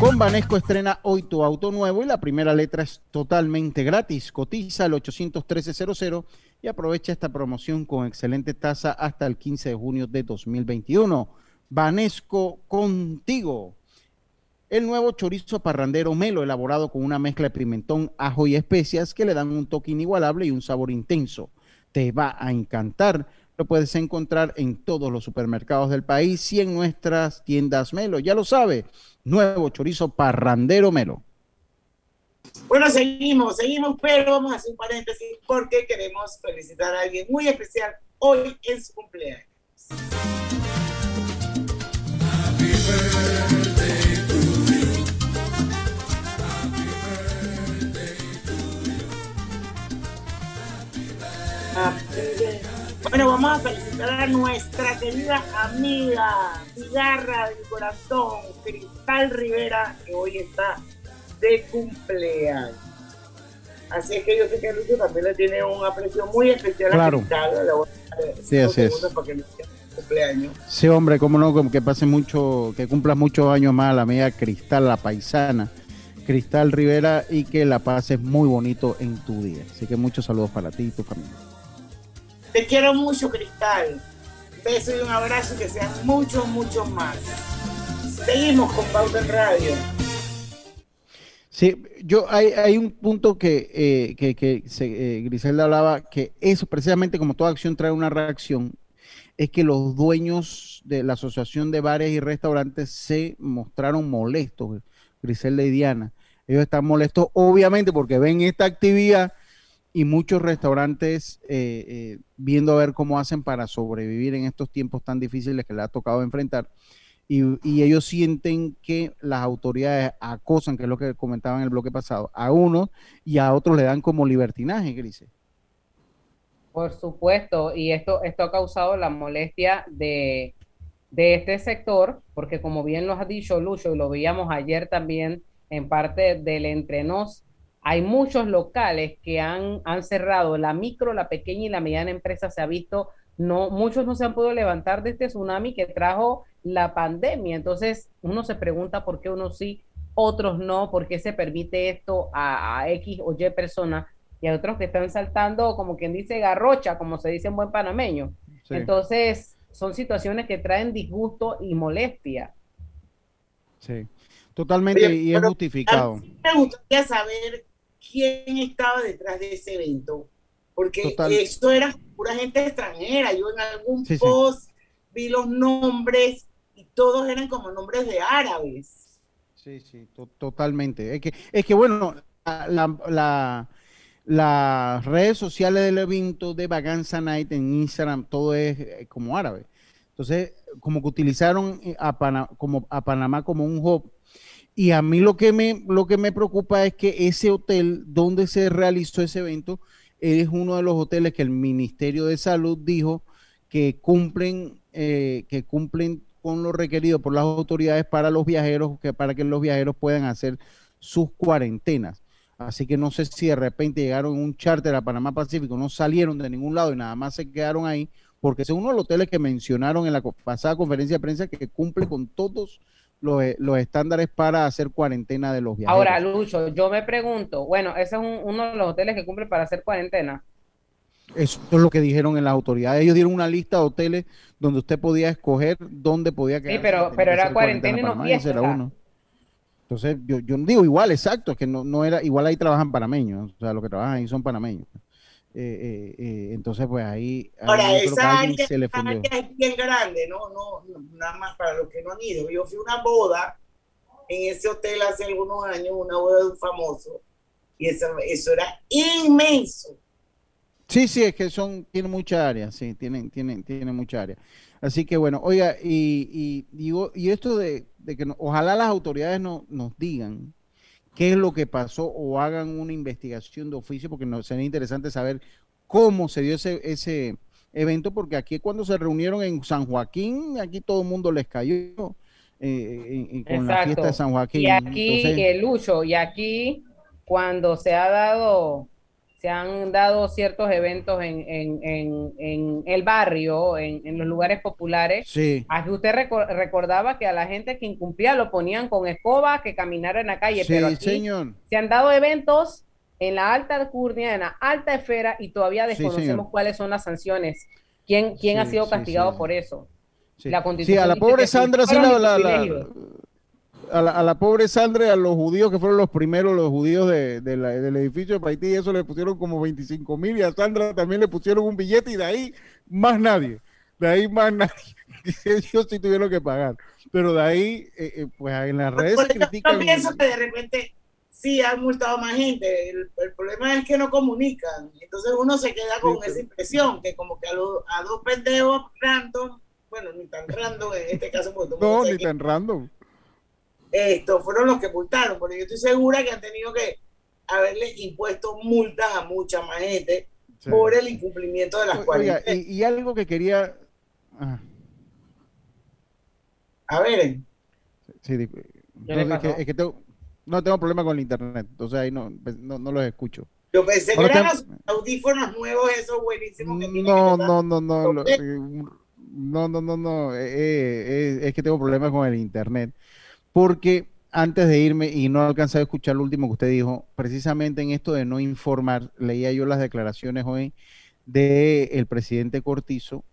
[SPEAKER 3] Con Banesco estrena hoy tu auto nuevo y la primera letra es totalmente gratis. Cotiza al 813-00 y aprovecha esta promoción con excelente tasa hasta el 15 de junio de 2021. Banesco contigo. El nuevo chorizo parrandero melo, elaborado con una mezcla de pimentón, ajo y especias que le dan un toque inigualable y un sabor intenso. Te va a encantar. Lo puedes encontrar en todos los supermercados del país y en nuestras tiendas Melo. Ya lo sabe, nuevo chorizo parrandero Melo.
[SPEAKER 1] Bueno, seguimos, seguimos, pero vamos a hacer un paréntesis porque queremos felicitar a alguien muy especial hoy en su cumpleaños. Bueno, vamos a felicitar a nuestra querida amiga, cigarra del corazón, Cristal Rivera, que hoy está de cumpleaños. Así es que yo sé que Lucho también le tiene un aprecio muy especial
[SPEAKER 3] Claro.
[SPEAKER 1] a Cristal. Le voy a dar
[SPEAKER 3] Sí, así es.
[SPEAKER 1] para que le cumpleaños.
[SPEAKER 3] Sí, hombre, cómo no, que pase mucho, que cumplas muchos años más a la amiga Cristal, la paisana, Cristal Rivera, y que la pases muy bonito en tu día. Así que muchos saludos para ti y tu familia.
[SPEAKER 1] Te quiero mucho, Cristal. Un beso y un abrazo y que sean muchos, muchos más. Seguimos con Pauta en Radio.
[SPEAKER 3] Sí, yo hay, hay un punto que, eh, que, que eh, Griselda hablaba, que eso precisamente como toda acción trae una reacción, es que los dueños de la Asociación de Bares y Restaurantes se mostraron molestos, Griselda y Diana. Ellos están molestos obviamente porque ven esta actividad y muchos restaurantes eh, eh, viendo a ver cómo hacen para sobrevivir en estos tiempos tan difíciles que les ha tocado enfrentar. Y, ellos sienten que las autoridades acosan, que es lo que comentaban en el bloque pasado, a unos y a otros le dan como libertinaje, Grise.
[SPEAKER 2] Por supuesto, y esto, esto ha causado la molestia de, de este sector, porque como bien lo has dicho, Lucho, y lo veíamos ayer también en parte del entrenos. Hay muchos locales que han, han cerrado, la micro, la pequeña y la mediana empresa se ha visto, no, muchos no se han podido levantar de este tsunami que trajo la pandemia. Entonces uno se pregunta por qué uno sí, otros no, por qué se permite esto a, a X o Y personas y hay otros que están saltando, como quien dice, garrocha, como se dice en buen panameño.
[SPEAKER 3] Sí.
[SPEAKER 2] Entonces, son situaciones que traen disgusto y molestia.
[SPEAKER 3] Sí, totalmente
[SPEAKER 1] Oye,
[SPEAKER 3] y es justificado.
[SPEAKER 1] a Me gustaría saber quién estaba detrás de ese evento, porque
[SPEAKER 3] Total.
[SPEAKER 1] eso era pura gente extranjera. Yo en algún
[SPEAKER 3] Sí, sí.
[SPEAKER 1] post vi los nombres y todos eran como nombres de árabes.
[SPEAKER 3] Sí, sí, to- totalmente. Es que, es que bueno, la, la- la- las redes sociales del evento de Vaganza Night en Instagram, todo es eh, como árabe. Entonces, como que utilizaron eh, a, Pana- como, a Panamá como un hub. Y a mí lo que, me, lo que me preocupa es que ese hotel donde se realizó ese evento es uno de los hoteles que el Ministerio de Salud dijo que cumplen, eh, que cumplen con lo requerido por las autoridades para los viajeros, que para que los viajeros puedan hacer sus cuarentenas. Así que no sé si de repente llegaron un charter a Panamá Pacífico, no salieron de ningún lado y nada más se quedaron ahí, porque es uno de los hoteles que mencionaron en la pasada conferencia de prensa que cumple con todos los, eh, los estándares para hacer cuarentena de los viajeros.
[SPEAKER 2] Ahora, Lucho, yo me pregunto, bueno, ese es un- uno de los hoteles que cumple para hacer cuarentena.
[SPEAKER 3] Eso es lo que dijeron en las autoridades. Ellos dieron una lista de hoteles donde usted podía escoger dónde podía quedar.
[SPEAKER 2] pero- pero era cuarentena y no fiesta.
[SPEAKER 3] Era uno. Entonces, yo, yo digo igual, exacto, es que no, no era, igual ahí trabajan panameños, o sea, los que trabajan ahí son panameños. Eh, eh, entonces, pues ahí,
[SPEAKER 1] Ahora, esa área,
[SPEAKER 3] se le
[SPEAKER 1] esa
[SPEAKER 3] fundió.
[SPEAKER 1] área es bien grande, ¿no? No, nada más para los que no han ido. Yo fui a una boda en ese hotel hace algunos años, una boda de un famoso, y eso, eso era inmenso.
[SPEAKER 3] Sí, sí, es que son, tienen mucha área, sí, tienen, tienen, tienen mucha área. Así que bueno, oiga, y, y digo, y esto de, de que no- ojalá las autoridades no, nos digan qué es lo que pasó o hagan una investigación de oficio, porque nos sería interesante saber cómo se dio ese, ese evento, porque aquí cuando se reunieron en San Joaquín, aquí todo el mundo les cayó eh, con la fiesta de San Joaquín.
[SPEAKER 2] Y aquí,
[SPEAKER 3] Entonces-
[SPEAKER 2] eh, Lucho, y aquí cuando se ha dado, se han dado ciertos eventos en, en, en, en el barrio, en, en los lugares populares,
[SPEAKER 3] Sí.
[SPEAKER 2] aquí usted reco- recordaba que a la gente que incumplía lo ponían con escoba, que caminara en la calle,
[SPEAKER 3] Sí,
[SPEAKER 2] pero aquí
[SPEAKER 3] señor.
[SPEAKER 2] se han dado eventos en la alta alcurnia, en la alta esfera, y todavía desconocemos cuáles son las sanciones. ¿Quién, quién ha sido castigado por eso?
[SPEAKER 3] Sí.
[SPEAKER 2] La
[SPEAKER 3] Sí,
[SPEAKER 2] constitución
[SPEAKER 3] a la pobre Sandra, sí,
[SPEAKER 2] fueron
[SPEAKER 3] la, la- la-
[SPEAKER 2] privilegios.
[SPEAKER 3] A la, a la pobre Sandra, a los judíos que fueron los primeros, los judíos de, de la- del edificio de Haití, eso le pusieron como 25 mil y a Sandra también le pusieron un billete y de ahí más nadie, de ahí más nadie. Ellos sí tuvieron que pagar, pero de ahí, eh, eh, pues en las redes
[SPEAKER 1] eso yo
[SPEAKER 3] critican.
[SPEAKER 1] pienso que de repente sí han multado más gente. El, el problema es que no comunican. Entonces uno se queda con esa impresión que como que a, los- a dos pendejos random, bueno, ni tan random en este caso, porque
[SPEAKER 3] No, ni
[SPEAKER 1] que
[SPEAKER 3] tan random.
[SPEAKER 1] Estos fueron los que multaron, porque yo estoy segura que han tenido que haberle impuesto multas a mucha más gente
[SPEAKER 3] Sí.
[SPEAKER 1] por el incumplimiento de las cuarentenas.
[SPEAKER 3] y, y algo que quería. ah,
[SPEAKER 1] A ver,
[SPEAKER 3] sí, di-
[SPEAKER 1] ¿Qué le
[SPEAKER 3] entonces, es que,
[SPEAKER 1] pasó?
[SPEAKER 3] es que tengo, no tengo problema con el internet, entonces ahí no, pues, no, no los escucho.
[SPEAKER 1] yo pensé que eran los audífonos nuevos, esos buenísimos que tienen
[SPEAKER 3] No,
[SPEAKER 1] que
[SPEAKER 3] no, no, no, lo- eh, no, no, no, no, eh, eh, es que tengo problemas con el internet, porque antes de irme y no alcancé a escuchar lo último que usted dijo, precisamente en esto de no informar, leía yo las declaraciones hoy del presidente Cortizo,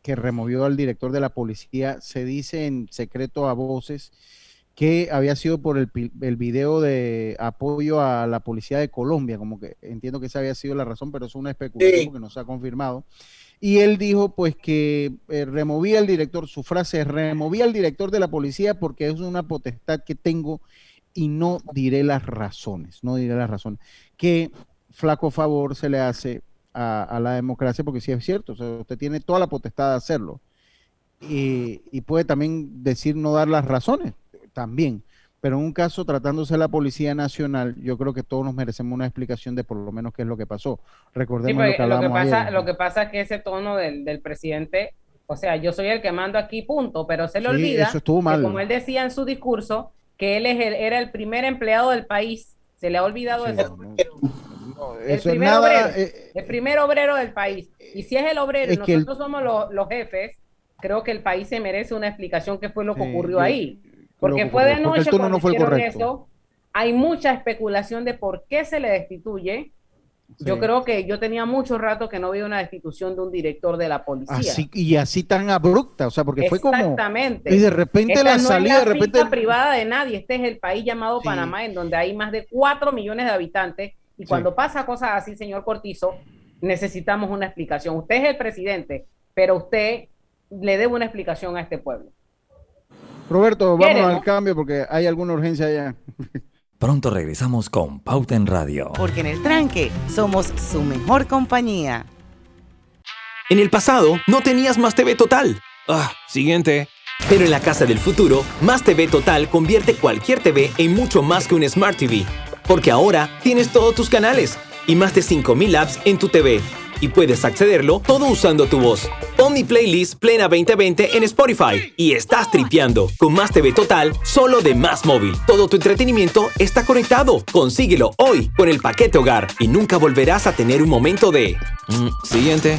[SPEAKER 3] que removió al director de la policía, se dice en secreto a voces que había sido por el, el video de apoyo a la policía de Colombia, como que entiendo que esa había sido la razón, pero es una especulación
[SPEAKER 1] Sí.
[SPEAKER 3] porque no se ha confirmado. Y él dijo pues que eh, removía al director, su frase removía al director de la policía porque es una potestad que tengo y no diré las razones, no diré las razones. Que flaco favor se le hace a, la democracia porque sí es cierto, o sea, usted tiene toda la potestad de hacerlo. Y, y puede también decir no dar las razones, también. Pero en un caso tratándose de la Policía Nacional, yo creo que todos nos merecemos una explicación de por lo menos qué es lo que pasó.
[SPEAKER 2] Sí,
[SPEAKER 3] Recordemos lo que
[SPEAKER 2] lo, que
[SPEAKER 3] hablábamos
[SPEAKER 2] pasa,
[SPEAKER 3] ayer.
[SPEAKER 2] lo que pasa es que ese tono del, del presidente, o sea, yo soy el que mando aquí, punto, pero se le
[SPEAKER 3] Sí,
[SPEAKER 2] olvida
[SPEAKER 3] eso
[SPEAKER 2] que como él decía en su discurso, que él es el- era el primer empleado del país. Se le ha olvidado eso. el,
[SPEAKER 3] Eso es
[SPEAKER 2] primer
[SPEAKER 3] nada,
[SPEAKER 2] obrero,
[SPEAKER 3] eh,
[SPEAKER 2] el primer obrero del país. Y si es el obrero y
[SPEAKER 3] es el-
[SPEAKER 2] nosotros somos los, los jefes, creo que el país se merece una explicación qué fue lo que
[SPEAKER 3] Sí,
[SPEAKER 2] ocurrió ahí. Porque
[SPEAKER 3] que
[SPEAKER 2] fue de
[SPEAKER 3] porque
[SPEAKER 2] noche
[SPEAKER 3] no fue el
[SPEAKER 2] hicieron
[SPEAKER 3] correcto.
[SPEAKER 2] eso. Hay mucha especulación de por qué se le destituye. Yo creo que yo tenía mucho rato que no veía una destitución de un director de la policía.
[SPEAKER 3] Así, y así tan abrupta, o sea, porque fue como...
[SPEAKER 2] Exactamente.
[SPEAKER 3] Y de repente
[SPEAKER 2] Esta
[SPEAKER 3] la
[SPEAKER 2] no es
[SPEAKER 3] salida,
[SPEAKER 2] la
[SPEAKER 3] de repente...
[SPEAKER 2] privada de nadie. Este es el país llamado Panamá, en donde hay más de 4 millones de habitantes. Y cuando pasa cosas así, señor Cortizo, necesitamos una explicación. Usted es el presidente, pero usted le debe una explicación a este pueblo.
[SPEAKER 3] Roberto, vamos
[SPEAKER 2] ¿Quiere,
[SPEAKER 3] al cambio porque hay alguna urgencia allá.
[SPEAKER 4] Pronto regresamos con Pauta en Radio.
[SPEAKER 17] Porque en el tranque somos su mejor compañía.
[SPEAKER 6] En el pasado, no tenías Más TV Total. Ah, siguiente. Pero en la casa del futuro, Más TV Total convierte cualquier TV en mucho más que un Smart TV. Porque ahora tienes todos tus canales y más de 5000 apps en tu TV. Y puedes accederlo todo usando tu voz. Pon mi playlist Plena 2020 en Spotify y estás tripeando con Más TV Total solo de Más Móvil. Todo tu entretenimiento está conectado. Consíguelo hoy con el paquete hogar y nunca volverás a tener un momento de... Mm, siguiente.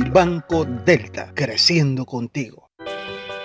[SPEAKER 16] Banco Delta, creciendo contigo.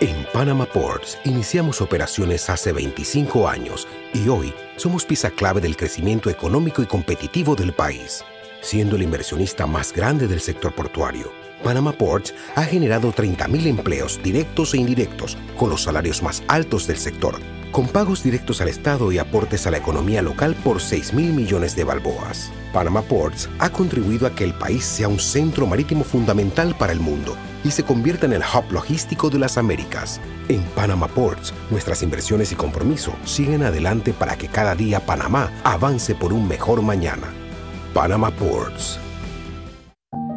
[SPEAKER 20] En Panama Ports iniciamos operaciones hace 25 años y hoy somos pieza clave del crecimiento económico y competitivo del país. Siendo el inversionista más grande del sector portuario, Panama Ports ha generado 30.000 empleos directos e indirectos con los salarios más altos del sector, con pagos directos al Estado y aportes a la economía local por 6 mil millones de balboas. Panama Ports ha contribuido a que el país sea un centro marítimo fundamental para el mundo y se convierta en el hub logístico de las Américas. En Panama Ports, nuestras inversiones y compromiso siguen adelante para que cada día Panamá avance por un mejor mañana. Panama Ports.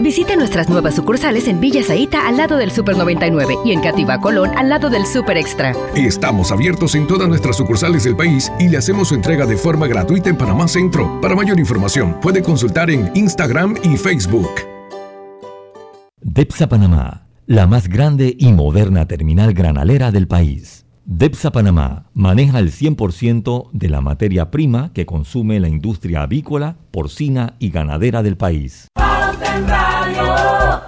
[SPEAKER 21] Visite nuestras nuevas sucursales en Villa Zaita al lado del Super 99 y en Cativa Colón al lado del Super Extra.
[SPEAKER 22] Estamos abiertos en todas nuestras sucursales del país y le hacemos su entrega de forma gratuita en Panamá Centro. Para mayor información, puede consultar en Instagram y Facebook.
[SPEAKER 4] DEPSA Panamá, la más grande y moderna terminal granalera del país. DEPSA Panamá maneja el 100% de la materia prima que consume la industria avícola, porcina y ganadera del país.
[SPEAKER 23] En Radio.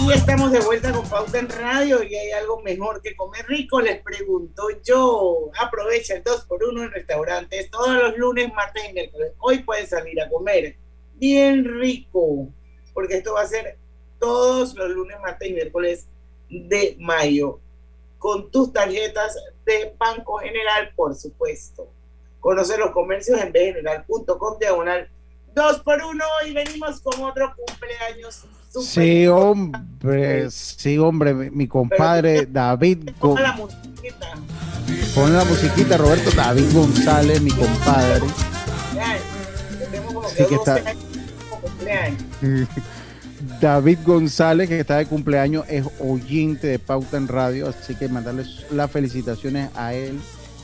[SPEAKER 1] Y estamos de vuelta con Pauta en Radio y hay algo mejor que comer rico, les pregunto yo. Aprovecha el 2x1 en restaurantes todos los lunes, martes y miércoles. Hoy puedes salir a comer bien rico, porque esto va a ser todos los lunes, martes y miércoles de mayo, con tus tarjetas de Banco General, por supuesto. Conoce los comercios en bgeneral.com diagonal 2x1 y venimos con otro cumpleaños.
[SPEAKER 3] Sí, hombre, sí, hombre, mi, mi compadre David. Go-
[SPEAKER 1] Ponga la musiquita.
[SPEAKER 3] Pon la musiquita, Roberto David González, mi compadre.
[SPEAKER 1] Como
[SPEAKER 3] Sí,
[SPEAKER 1] que
[SPEAKER 3] que
[SPEAKER 1] 12
[SPEAKER 3] está-
[SPEAKER 1] años como cumpleaños.
[SPEAKER 3] David González, que está de cumpleaños, es oyente de Pauta en Radio, así que mandarles las felicitaciones a él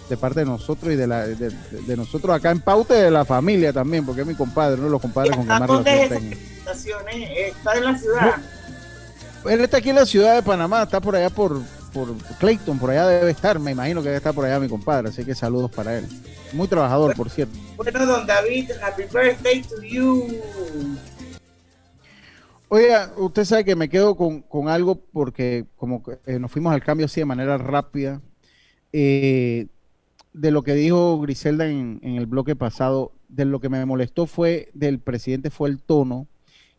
[SPEAKER 3] de parte de nosotros y de, la, de, de nosotros acá en Pauta y de la familia también, porque es mi compadre, uno de los compadres con que más
[SPEAKER 1] ¿Dónde
[SPEAKER 3] relación
[SPEAKER 1] felicitaciones? ¿Está en la ciudad?
[SPEAKER 3] Él está aquí en la ciudad de Panamá, está por allá por, por Clayton, por allá debe estar, me imagino que debe estar por allá mi compadre, así que saludos para él. Muy trabajador, por cierto.
[SPEAKER 1] Bueno, don David, happy birthday to you.
[SPEAKER 3] Oiga, usted sabe que me quedo con, con algo porque como eh, nos fuimos al cambio así de manera rápida. eh, de lo que dijo Griselda en, en el bloque pasado, de lo que me molestó fue del presidente fue el tono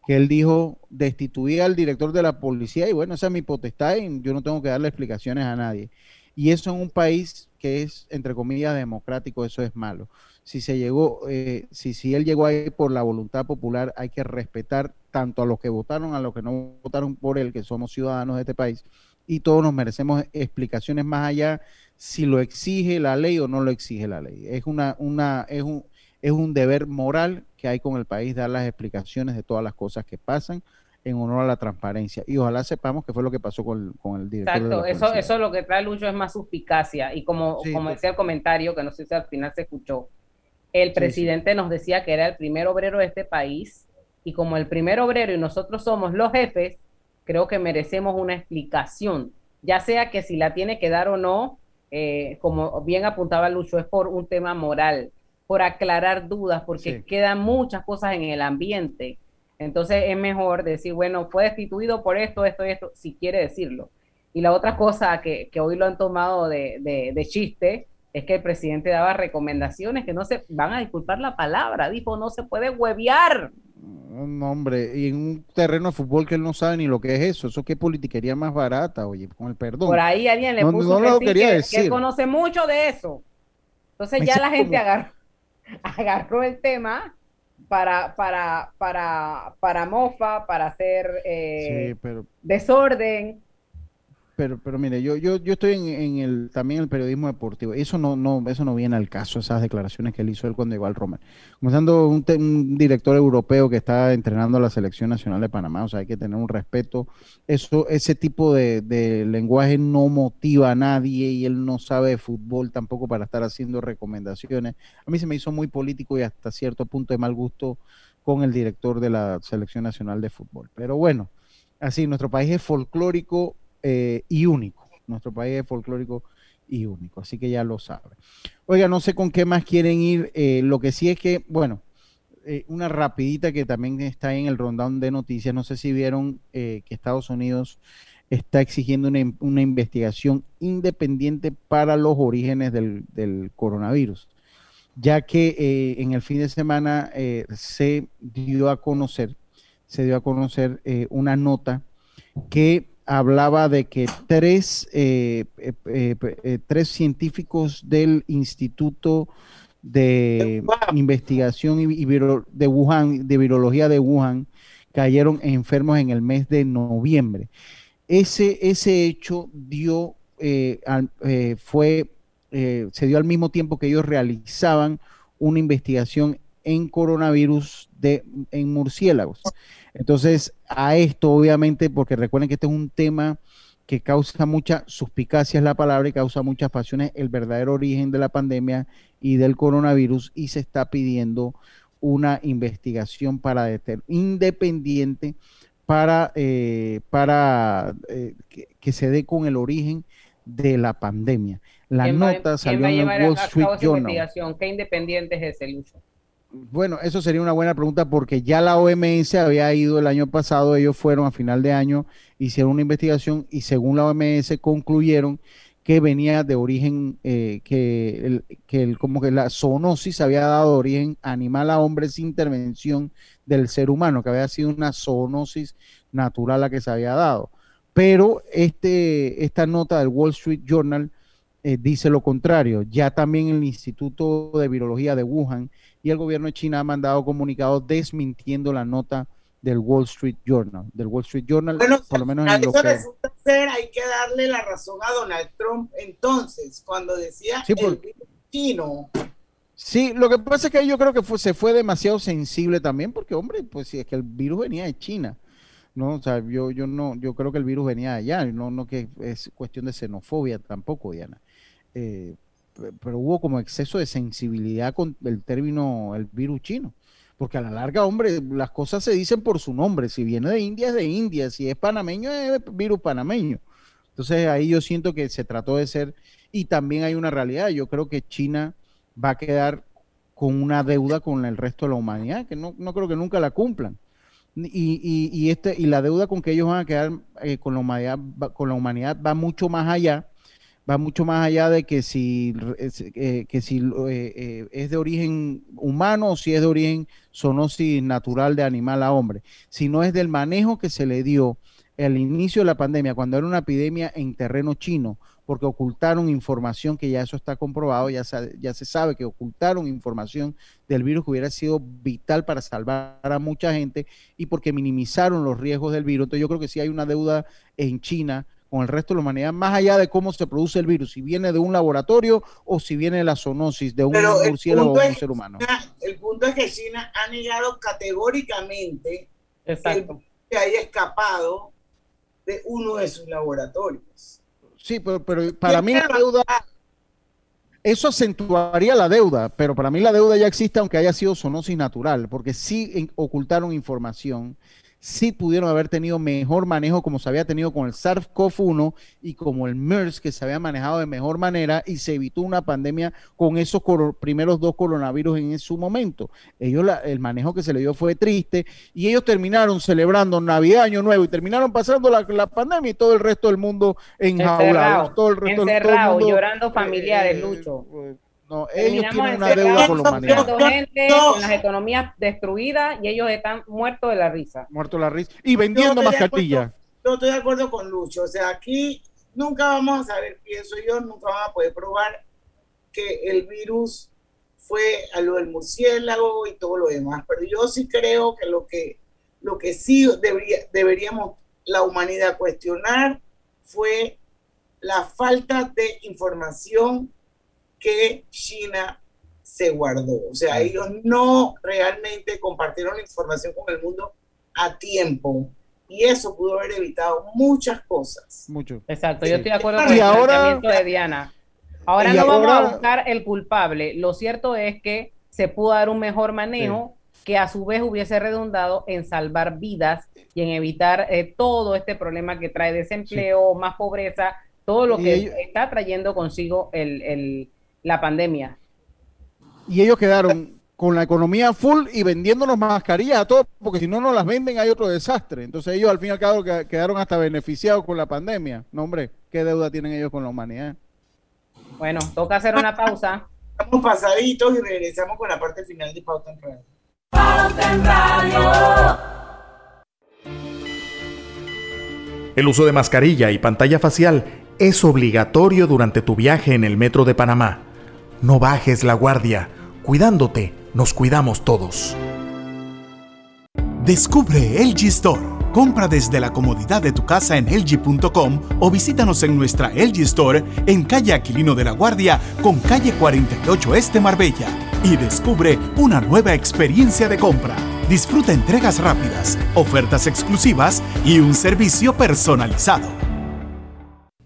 [SPEAKER 3] que él dijo destituir al director de la policía y bueno, esa es mi potestad y yo no tengo que darle explicaciones a nadie. Y eso en un país que es, entre comillas, democrático, eso es malo. Si se llegó, eh, si, si él llegó ahí por la voluntad popular, hay que respetar tanto a los que votaron, a los que no votaron por él, que somos ciudadanos de este país, y todos nos merecemos explicaciones más allá si lo exige la ley o no lo exige la ley. Es una, una, es un, es un deber moral que hay con el país dar las explicaciones de todas las cosas que pasan en honor a la transparencia. Y ojalá sepamos qué fue lo que pasó con, con el director. de
[SPEAKER 2] Exacto,
[SPEAKER 3] la
[SPEAKER 2] eso, eso lo que trae Lucho es más suspicacia. Y como,
[SPEAKER 3] Sí,
[SPEAKER 2] como decía el comentario, que no sé si al final se escuchó, el
[SPEAKER 3] Sí,
[SPEAKER 2] presidente nos decía que era el primer obrero de este país. Y como el primer obrero y nosotros somos los jefes, creo que merecemos una explicación. Ya sea que si la tiene que dar o no, eh, como bien apuntaba Lucho, es por un tema moral, por aclarar dudas, porque
[SPEAKER 3] Sí.
[SPEAKER 2] quedan muchas cosas en el ambiente. Entonces es mejor decir, bueno, fue destituido por esto, esto y esto, si quiere decirlo. Y la otra cosa que, que hoy lo han tomado de, de- de chiste es que el presidente daba recomendaciones que no se van a disculpar la palabra, dijo, no se puede huevear.
[SPEAKER 3] No, hombre, y en un terreno de fútbol que él no sabe ni lo que es eso, eso qué politiquería más barata, oye, con el perdón.
[SPEAKER 2] Por ahí alguien le
[SPEAKER 3] No-
[SPEAKER 2] puso
[SPEAKER 3] no
[SPEAKER 2] que,
[SPEAKER 3] lo
[SPEAKER 2] sí,
[SPEAKER 3] quería
[SPEAKER 2] que- que
[SPEAKER 3] decir.
[SPEAKER 2] conoce mucho de eso. Entonces
[SPEAKER 3] Me
[SPEAKER 2] ya la gente
[SPEAKER 3] como-
[SPEAKER 2] agarró, agarró el tema para, para, para, para mofa, para hacer eh,
[SPEAKER 3] Sí, pero,
[SPEAKER 2] desorden.
[SPEAKER 3] Pero, pero mire, yo, yo, yo estoy en, en el, también en el periodismo deportivo. Eso no, no, eso no viene al caso, esas declaraciones que él hizo él cuando llegó al Roma. Comenzando un, un director europeo que está entrenando a la selección nacional de Panamá, o sea, hay que tener un respeto. Eso, ese tipo de, de lenguaje no motiva a nadie y él no sabe de fútbol tampoco para estar haciendo recomendaciones. A mí se me hizo muy político y hasta cierto punto de mal gusto con el director de la selección nacional de fútbol. Pero bueno, así, nuestro país es folclórico eh, y único. Nuestro país es folclórico y único, así que ya lo saben. Oiga, no sé con qué más quieren ir. eh, lo que sí es que, bueno, eh, una rapidita que también está en el rundown de noticias. No sé si vieron que Estados Unidos está exigiendo una, una investigación independiente para los orígenes del, del coronavirus, ya que en el fin de semana se dio a conocer, se dio a conocer una nota que hablaba de que tres, eh, eh, eh, eh, tres científicos del Instituto de Investigación y, y viro- de Wuhan, de Virología de Wuhan, cayeron enfermos en el mes de noviembre. Ese, ese hecho dio, al- fue, eh, se dio al mismo tiempo que ellos realizaban una investigación en coronavirus de, en murciélagos. Entonces, a esto, obviamente, porque recuerden que este es un tema que causa mucha suspicacia, es la palabra, y causa muchas pasiones, el verdadero origen de la pandemia y del coronavirus, y se está pidiendo una investigación para independiente para, eh, para eh, que, que se dé con el origen de la pandemia. La
[SPEAKER 2] ¿Quién va-
[SPEAKER 3] nota salió en el Wall Street Journal.
[SPEAKER 2] investigación? ¿Qué independiente es ese, Lucho?
[SPEAKER 3] Bueno, eso sería una buena pregunta porque ya la OMS había ido el año pasado, ellos fueron a final de año, hicieron una investigación y según la OMS concluyeron que venía de origen, eh, que, el, que como que la zoonosis había dado origen animal a hombre sin intervención del ser humano, que había sido una zoonosis natural la que se había dado. Pero este, esta nota del Wall Street Journal eh, dice lo contrario. Ya también el Instituto de Virología de Wuhan y el gobierno de China ha mandado comunicados desmintiendo la nota del Wall Street Journal. Del Wall Street Journal,
[SPEAKER 1] Bueno,
[SPEAKER 3] por lo menos en lo
[SPEAKER 1] eso
[SPEAKER 3] que...
[SPEAKER 1] resulta ser, hay que darle la razón a Donald Trump entonces, cuando decía
[SPEAKER 3] Sí,
[SPEAKER 1] el
[SPEAKER 3] por-
[SPEAKER 1] virus chino.
[SPEAKER 3] Sí, lo que pasa es que yo creo que fue- se fue demasiado sensible también, porque, hombre, pues si es que el virus venía de China. No, o sea, yo, yo no, yo creo que el virus venía de allá, no, no que es cuestión de xenofobia tampoco, Diana. Eh, pero hubo como exceso de sensibilidad con el término el virus chino. Porque a la larga, hombre, las cosas se dicen por su nombre. Si viene de India, es de India. Si es panameño, es virus panameño. Entonces ahí yo siento que se trató de ser, y también hay una realidad, yo creo que China va a quedar con una deuda con el resto de la humanidad, que no, no creo que nunca la cumplan. Y, y, y este, y la deuda con que ellos van a quedar eh, con, la humanidad, con la humanidad va mucho más allá, va mucho más allá de que si, eh, que si eh, eh, es de origen humano o si es de origen zoonosis natural de animal a hombre, sino es del manejo que se le dio al inicio de la pandemia, cuando era una epidemia en terreno chino, porque ocultaron información, que ya eso está comprobado, ya, sa- ya se sabe que ocultaron información del virus que hubiera sido vital para salvar a mucha gente y porque minimizaron los riesgos del virus. Entonces yo creo que sí hay una deuda en China con el resto de la humanidad, más allá de cómo se produce el virus, si viene de un laboratorio o si viene de la zoonosis de un murciélago o un ser humano.
[SPEAKER 1] China- el punto es que China ha negado categóricamente
[SPEAKER 2] Exacto.
[SPEAKER 1] que haya escapado de uno de sus laboratorios.
[SPEAKER 3] Sí, pero, pero para mí la deuda, eso acentuaría la deuda, pero para mí la deuda ya existe aunque haya sido zoonosis natural, porque sí ocultaron información, sí pudieron haber tenido mejor manejo como se había tenido con el SARS-CoV-1 y como el MERS, que se había manejado de mejor manera y se evitó una pandemia con esos primeros dos coronavirus en su momento. Ellos, la- el manejo que se le dio fue triste y ellos terminaron celebrando Navidad, Año Nuevo y terminaron pasando la, la pandemia y todo el resto del mundo enjaulado.
[SPEAKER 2] Encerrado,
[SPEAKER 3] Todo el resto todo el
[SPEAKER 2] encerrado,
[SPEAKER 3] mundo,
[SPEAKER 2] llorando familiares,
[SPEAKER 3] eh,
[SPEAKER 2] Lucho.
[SPEAKER 3] No, ellos
[SPEAKER 2] Terminamos
[SPEAKER 3] tienen una deuda con la humanidad.
[SPEAKER 2] gente con las economías destruidas y ellos están muertos de la risa.
[SPEAKER 3] Muerto la risa. Y vendiendo
[SPEAKER 1] de
[SPEAKER 3] mascarillas.
[SPEAKER 1] Yo estoy de acuerdo con Lucho. O sea, aquí nunca vamos a saber, pienso yo, nunca vamos a poder probar que el virus fue a lo del murciélago y todo lo demás. Pero yo sí creo que lo que, lo que sí debería, deberíamos la humanidad cuestionar fue la falta de información que China se guardó. O sea, ellos no realmente compartieron la información con el mundo a tiempo. Y eso pudo haber evitado muchas cosas.
[SPEAKER 3] Mucho.
[SPEAKER 2] Exacto, yo estoy de acuerdo
[SPEAKER 1] Y
[SPEAKER 2] con el
[SPEAKER 1] ahora-
[SPEAKER 2] planteamiento de Diana. Ahora no vamos a buscar el culpable. Lo cierto es que se pudo dar un mejor manejo que a su vez hubiese redundado en salvar vidas y en evitar eh, todo este problema que trae desempleo, más pobreza, todo lo que
[SPEAKER 3] ellos-
[SPEAKER 2] está trayendo consigo el, el- la pandemia.
[SPEAKER 3] Y ellos quedaron con la economía full y vendiéndonos mascarillas a todos, porque si no nos las venden hay otro desastre. Entonces ellos al fin y al cabo que- quedaron hasta beneficiados con la pandemia. No, hombre, ¿qué deuda tienen ellos con la humanidad?
[SPEAKER 2] Bueno, toca hacer una pausa.
[SPEAKER 1] Estamos pasaditos y regresamos con la parte final de Pauta en Radio.
[SPEAKER 24] Pauta en Radio.
[SPEAKER 25] El uso de mascarilla y pantalla facial es obligatorio durante tu viaje en el metro de Panamá. No bajes la guardia. Cuidándote, nos cuidamos todos.
[SPEAKER 16] Descubre LG Store. Compra desde la comodidad de tu casa en LG.com o visítanos en nuestra LG Store en calle Aquilino de la Guardia con calle 48 Este Marbella y descubre una nueva experiencia de compra. Disfruta entregas rápidas, ofertas exclusivas y un servicio personalizado.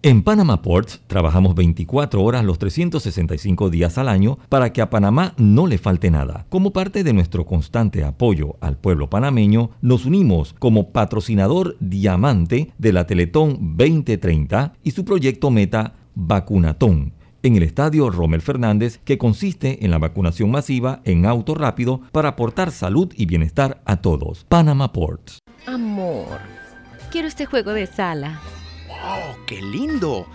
[SPEAKER 4] En Panama Ports trabajamos 24 horas los 365 días al año para que a Panamá no le falte nada. Como parte de nuestro constante apoyo al pueblo panameño, nos unimos como patrocinador diamante de la Teletón 2030 y su proyecto meta Vacunatón en el estadio Rommel Fernández, que consiste en la vacunación masiva en auto rápido para aportar salud y bienestar a todos. Panama Ports.
[SPEAKER 10] Amor, quiero este juego de sala.
[SPEAKER 26] ¡Oh, qué lindo!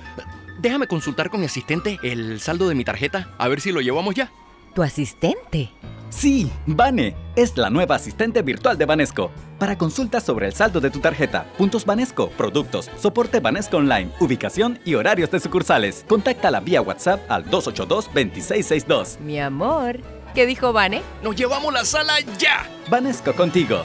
[SPEAKER 26] Déjame consultar con mi asistente el saldo de mi tarjeta, a ver si lo llevamos ya.
[SPEAKER 10] ¿Tu asistente?
[SPEAKER 11] Sí, Vane es la nueva asistente virtual de Banesco. Para consultas sobre el saldo de tu tarjeta, puntos Banesco, productos, soporte Banesco Online, ubicación y horarios de sucursales, contáctala vía WhatsApp al 282-2662.
[SPEAKER 10] Mi amor, ¿qué dijo Vane?
[SPEAKER 26] ¡Nos llevamos la sala ya!
[SPEAKER 11] Banesco contigo.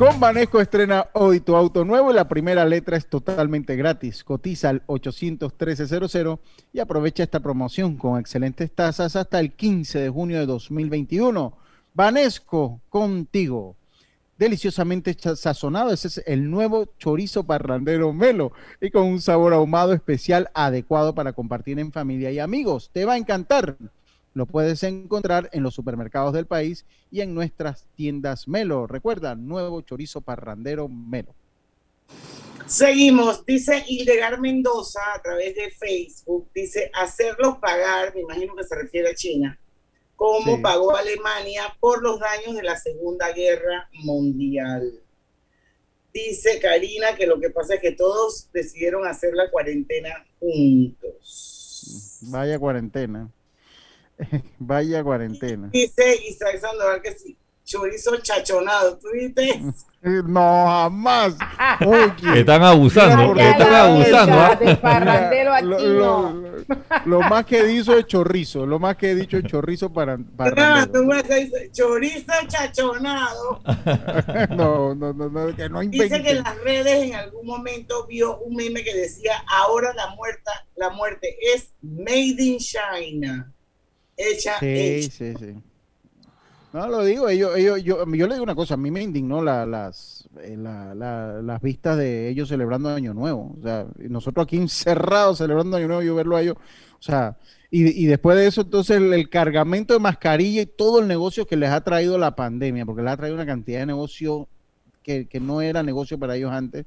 [SPEAKER 3] Con Banesco estrena hoy tu auto nuevo y la primera letra es totalmente gratis. Cotiza al 813-00 y aprovecha esta promoción con excelentes tasas hasta el 15 de junio de 2021. Banesco, contigo. Deliciosamente sazonado, ese es el nuevo chorizo parrandero Melo y con un sabor ahumado especial adecuado para compartir en familia y amigos. Te va a encantar. Lo puedes encontrar en los supermercados del país y en nuestras tiendas Melo. Recuerda, nuevo chorizo parrandero Melo.
[SPEAKER 1] Seguimos, dice Hildegar Mendoza a través de Facebook, dice hacerlos pagar, me imagino que se refiere a China, como
[SPEAKER 3] Sí.
[SPEAKER 1] pagó Alemania por los daños de la Segunda Guerra Mundial. Dice Karina que lo que pasa es que todos decidieron hacer la cuarentena juntos.
[SPEAKER 3] Vaya cuarentena. Vaya cuarentena.
[SPEAKER 1] Dice Isaac Sandoval que sí, chorizo chachonado, ¿tú viste?
[SPEAKER 3] No, jamás. Oye,
[SPEAKER 7] Están abusando,
[SPEAKER 3] mira,
[SPEAKER 7] están abusando.
[SPEAKER 3] Lo-
[SPEAKER 2] chino.
[SPEAKER 3] lo- Lo más que he dicho es chorizo, lo más que he dicho es chorizo para,
[SPEAKER 1] Ah, tú dice, chorizo chachonado.
[SPEAKER 3] No, no, no, no, que no
[SPEAKER 1] Dice que en las redes en algún momento vio un meme que decía, ahora la muerta, la muerte es made in China. Hecha
[SPEAKER 3] Sí,
[SPEAKER 1] en
[SPEAKER 3] sí, sí. No, lo digo, ellos, ellos, yo, yo le digo una cosa, a mí me indignó la- las, eh, la- la- las vistas de ellos celebrando Año Nuevo. O sea, y nosotros aquí encerrados celebrando Año Nuevo, yo verlo a ellos, o sea, y, y después de eso, entonces el, el cargamento de mascarilla y todo el negocio que les ha traído la pandemia, porque les ha traído una cantidad de negocio que, que no era negocio para ellos antes,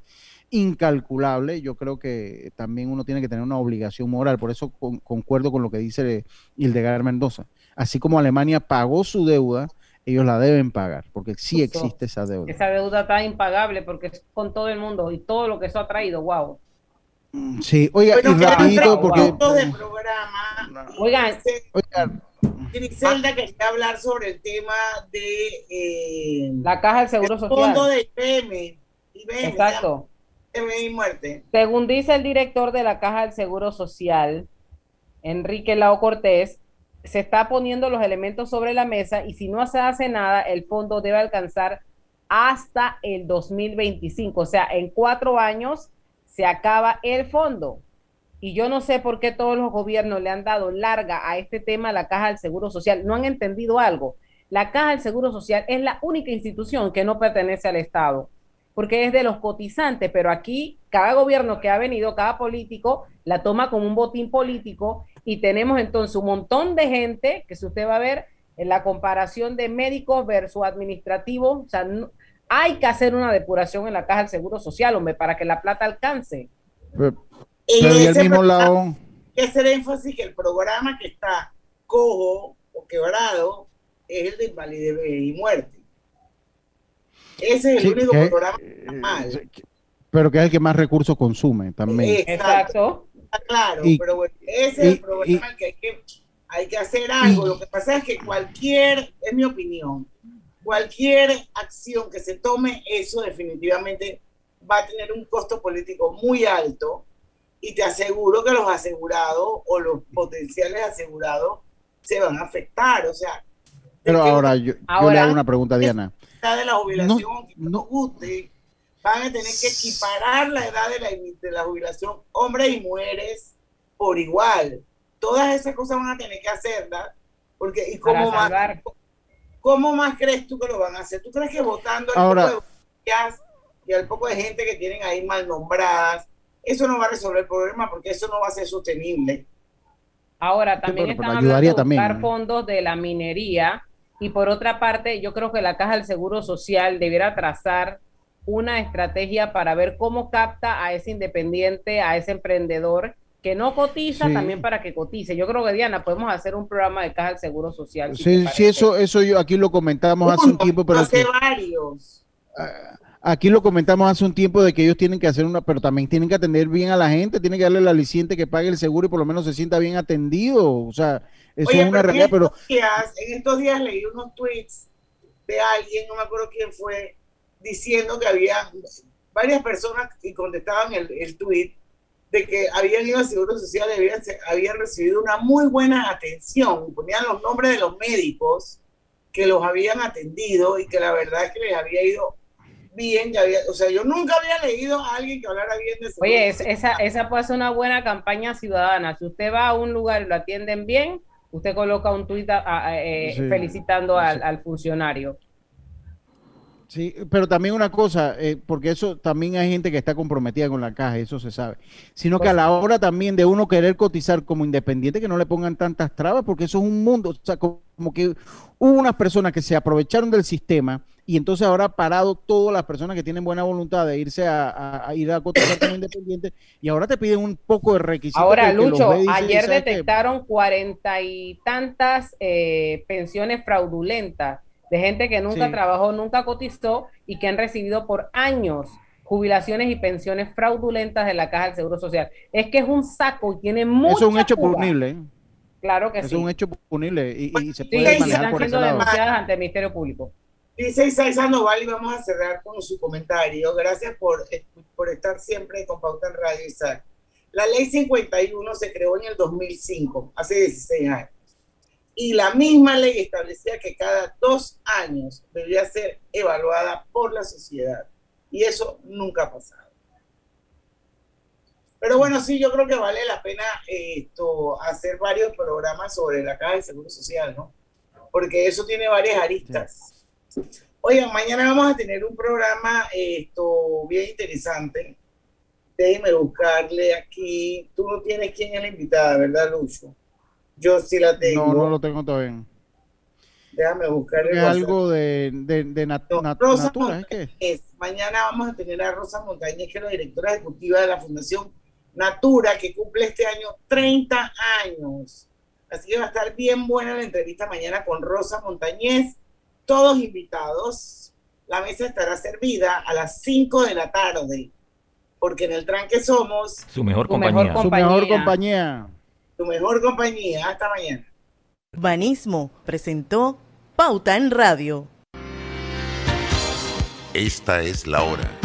[SPEAKER 3] incalculable. Yo creo que también uno tiene que tener una obligación moral, por eso con- concuerdo con lo que dice Hildegard Mendoza. Así como Alemania pagó su deuda, ellos la deben pagar, porque sí
[SPEAKER 2] Justo.
[SPEAKER 3] existe esa deuda.
[SPEAKER 2] Esa deuda está impagable porque es con todo el mundo y todo lo que eso ha traído, wow.
[SPEAKER 3] Sí, oiga,
[SPEAKER 1] Bueno,
[SPEAKER 3] y rapidito, porque...
[SPEAKER 1] punto de programa.
[SPEAKER 2] Oigan,
[SPEAKER 3] Oiga,
[SPEAKER 1] Griselda quería hablar sobre el tema de eh,
[SPEAKER 2] la caja del Seguro
[SPEAKER 1] el
[SPEAKER 2] Social.
[SPEAKER 1] fondo de IBM. IBM,
[SPEAKER 2] Exacto. Según dice el director de la Caja del Seguro Social, Enrique Lao Cortés, se está poniendo los elementos sobre la mesa y si no se hace nada, el fondo debe alcanzar hasta el 2025. O sea, en cuatro años se acaba el fondo. Y yo no sé por qué todos los gobiernos le han dado larga a este tema a la Caja del Seguro Social. No han entendido algo. La Caja del Seguro Social es la única institución que no pertenece al Estado porque es de los cotizantes, pero aquí cada gobierno que ha venido, cada político, la toma como un botín político y tenemos entonces un montón de gente que si usted va a ver en la comparación de médicos versus administrativos, o sea, no- hay que hacer una depuración en la caja del Seguro Social, hombre, para que la plata alcance.
[SPEAKER 3] pero, pero y
[SPEAKER 1] ese
[SPEAKER 3] mismo
[SPEAKER 1] programa
[SPEAKER 3] lado...
[SPEAKER 1] que hacer énfasis que el programa que está cojo o quebrado es el de invalidez y muerte. Ese es el
[SPEAKER 3] Sí,
[SPEAKER 1] único
[SPEAKER 3] que-
[SPEAKER 1] programa que está mal.
[SPEAKER 3] pero que es el que más recursos consume también.
[SPEAKER 1] Exacto. Está claro,
[SPEAKER 3] Y-
[SPEAKER 1] pero bueno, ese es
[SPEAKER 3] y-
[SPEAKER 1] el programa que hay que hay que hacer algo. Lo que pasa es que cualquier, es mi opinión, cualquier acción que se tome, eso definitivamente va a tener un costo político muy alto y te aseguro que los asegurados o los potenciales asegurados se van a afectar. O sea,
[SPEAKER 3] Pero ahora yo, yo le hago una pregunta, Diana.
[SPEAKER 1] Edad de la jubilación, que no guste, van a tener que equiparar la edad de la, de la jubilación, hombres y mujeres, por igual. Todas esas cosas van a tener que hacerlas, porque ¿y cómo más, cómo más crees tú que lo van a hacer? ¿Tú crees que votando al
[SPEAKER 3] Ahora-
[SPEAKER 1] poco de y al poco de gente que tienen ahí mal nombradas, eso no va a resolver el problema porque eso no va a ser sostenible?
[SPEAKER 2] Ahora, también
[SPEAKER 3] pero- pero
[SPEAKER 2] están
[SPEAKER 3] ayudaría
[SPEAKER 2] hablando de buscar
[SPEAKER 3] también, ¿no?
[SPEAKER 2] fondos de la minería y por otra parte, yo creo que la Caja del Seguro Social debiera trazar una estrategia para ver cómo capta a ese independiente, a ese emprendedor que no cotiza
[SPEAKER 3] Sí.
[SPEAKER 2] también para que cotice. Yo creo que Diana, podemos hacer un programa de caja del Seguro Social. si
[SPEAKER 3] Sí, sí, eso, eso yo aquí lo comentamos hace un tiempo, pero
[SPEAKER 1] Hace
[SPEAKER 3] que-
[SPEAKER 1] varios.
[SPEAKER 3] Aquí lo comentamos hace un tiempo de que ellos tienen que hacer una, pero también tienen que atender bien a la gente, tienen que darle la aliciente que pague el seguro y por lo menos se sienta bien atendido. O sea, eso
[SPEAKER 1] Oye,
[SPEAKER 3] es una realidad,
[SPEAKER 1] en
[SPEAKER 3] pero
[SPEAKER 1] días, en estos días leí unos tweets de alguien, no me acuerdo quién fue, diciendo que había varias personas y contestaban el, el tweet de que habían ido al Seguro Social y habían, habían recibido una muy buena atención. Ponían los nombres de los médicos que los habían atendido y que la verdad es que les había ido bien. que había- o sea, yo nunca había leído a alguien que hablara bien de Seguro
[SPEAKER 2] Oye, es- esa, esa puede ser una buena campaña ciudadana. Si usted va a un lugar y lo atienden bien, usted coloca un tuit a- a- eh,
[SPEAKER 3] Sí.
[SPEAKER 2] felicitando al, al funcionario.
[SPEAKER 3] Sí, pero también una cosa, eh, porque eso también hay gente que está comprometida con la caja, eso se sabe. Sino que a la hora también de uno querer cotizar como independiente, que no le pongan tantas trabas, porque eso es un mundo. O sea, co- como que hubo unas personas que se aprovecharon del sistema y entonces ahora ha parado todas las personas que tienen buena voluntad de irse a, a- a ir a cotizar como independiente y ahora te piden un poco de requisitos.
[SPEAKER 2] Ahora, Lucho, ayer detectaron cuarenta y tantas eh, pensiones fraudulentas de gente que nunca
[SPEAKER 3] Sí.
[SPEAKER 2] trabajó, nunca cotizó y que han recibido por años jubilaciones y pensiones fraudulentas de la Caja del Seguro Social. Es que es un saco y tiene mucho.
[SPEAKER 3] Eso es un hecho punible. ¿eh?
[SPEAKER 2] Claro que
[SPEAKER 3] Eso
[SPEAKER 2] sí.
[SPEAKER 3] es un hecho punible y, y se
[SPEAKER 2] Sí,
[SPEAKER 3] puede
[SPEAKER 2] y
[SPEAKER 3] manejar
[SPEAKER 2] están
[SPEAKER 3] por ese
[SPEAKER 2] siendo
[SPEAKER 3] lado.
[SPEAKER 2] denunciadas ante el Ministerio Público.
[SPEAKER 1] Dice Isai Sandoval y vamos a cerrar con su comentario. Gracias por, por estar siempre con Pauta en Radio, Isaac. La ley 51 se creó en el 2005, hace 16 años. Y la misma ley establecía que cada dos años debía ser evaluada por la sociedad. Y eso nunca ha pasado. Pero bueno, sí, yo creo que vale la pena esto, hacer varios programas sobre la Caja de Seguro Social, ¿no? Porque eso tiene varias aristas. Oigan, mañana vamos a tener un programa esto bien interesante. Déjenme buscarle aquí. Tú no tienes quién es la invitada, ¿verdad, Lucho? Yo sí la tengo.
[SPEAKER 3] No, no lo tengo todavía.
[SPEAKER 1] Déjame buscarle.
[SPEAKER 3] Es
[SPEAKER 1] el WhatsApp.
[SPEAKER 3] algo de, de, de nat- nat-
[SPEAKER 1] Rosa
[SPEAKER 3] natura, ¿es que?
[SPEAKER 1] Montañez. Mañana vamos a tener a Rosa Montañez, que es la directora ejecutiva de la Fundación Natura, que cumple este año 30 años. Así que va a estar bien buena la entrevista mañana con Rosa Montañez. Todos invitados. La mesa estará servida a las 5 de la tarde, porque en el tranque somos
[SPEAKER 7] Su
[SPEAKER 2] mejor
[SPEAKER 7] compañía.
[SPEAKER 3] Su mejor compañía.
[SPEAKER 1] Tu mejor compañía. Hasta mañana.
[SPEAKER 17] Urbanismo presentó Pauta en Radio.
[SPEAKER 27] Esta es la hora.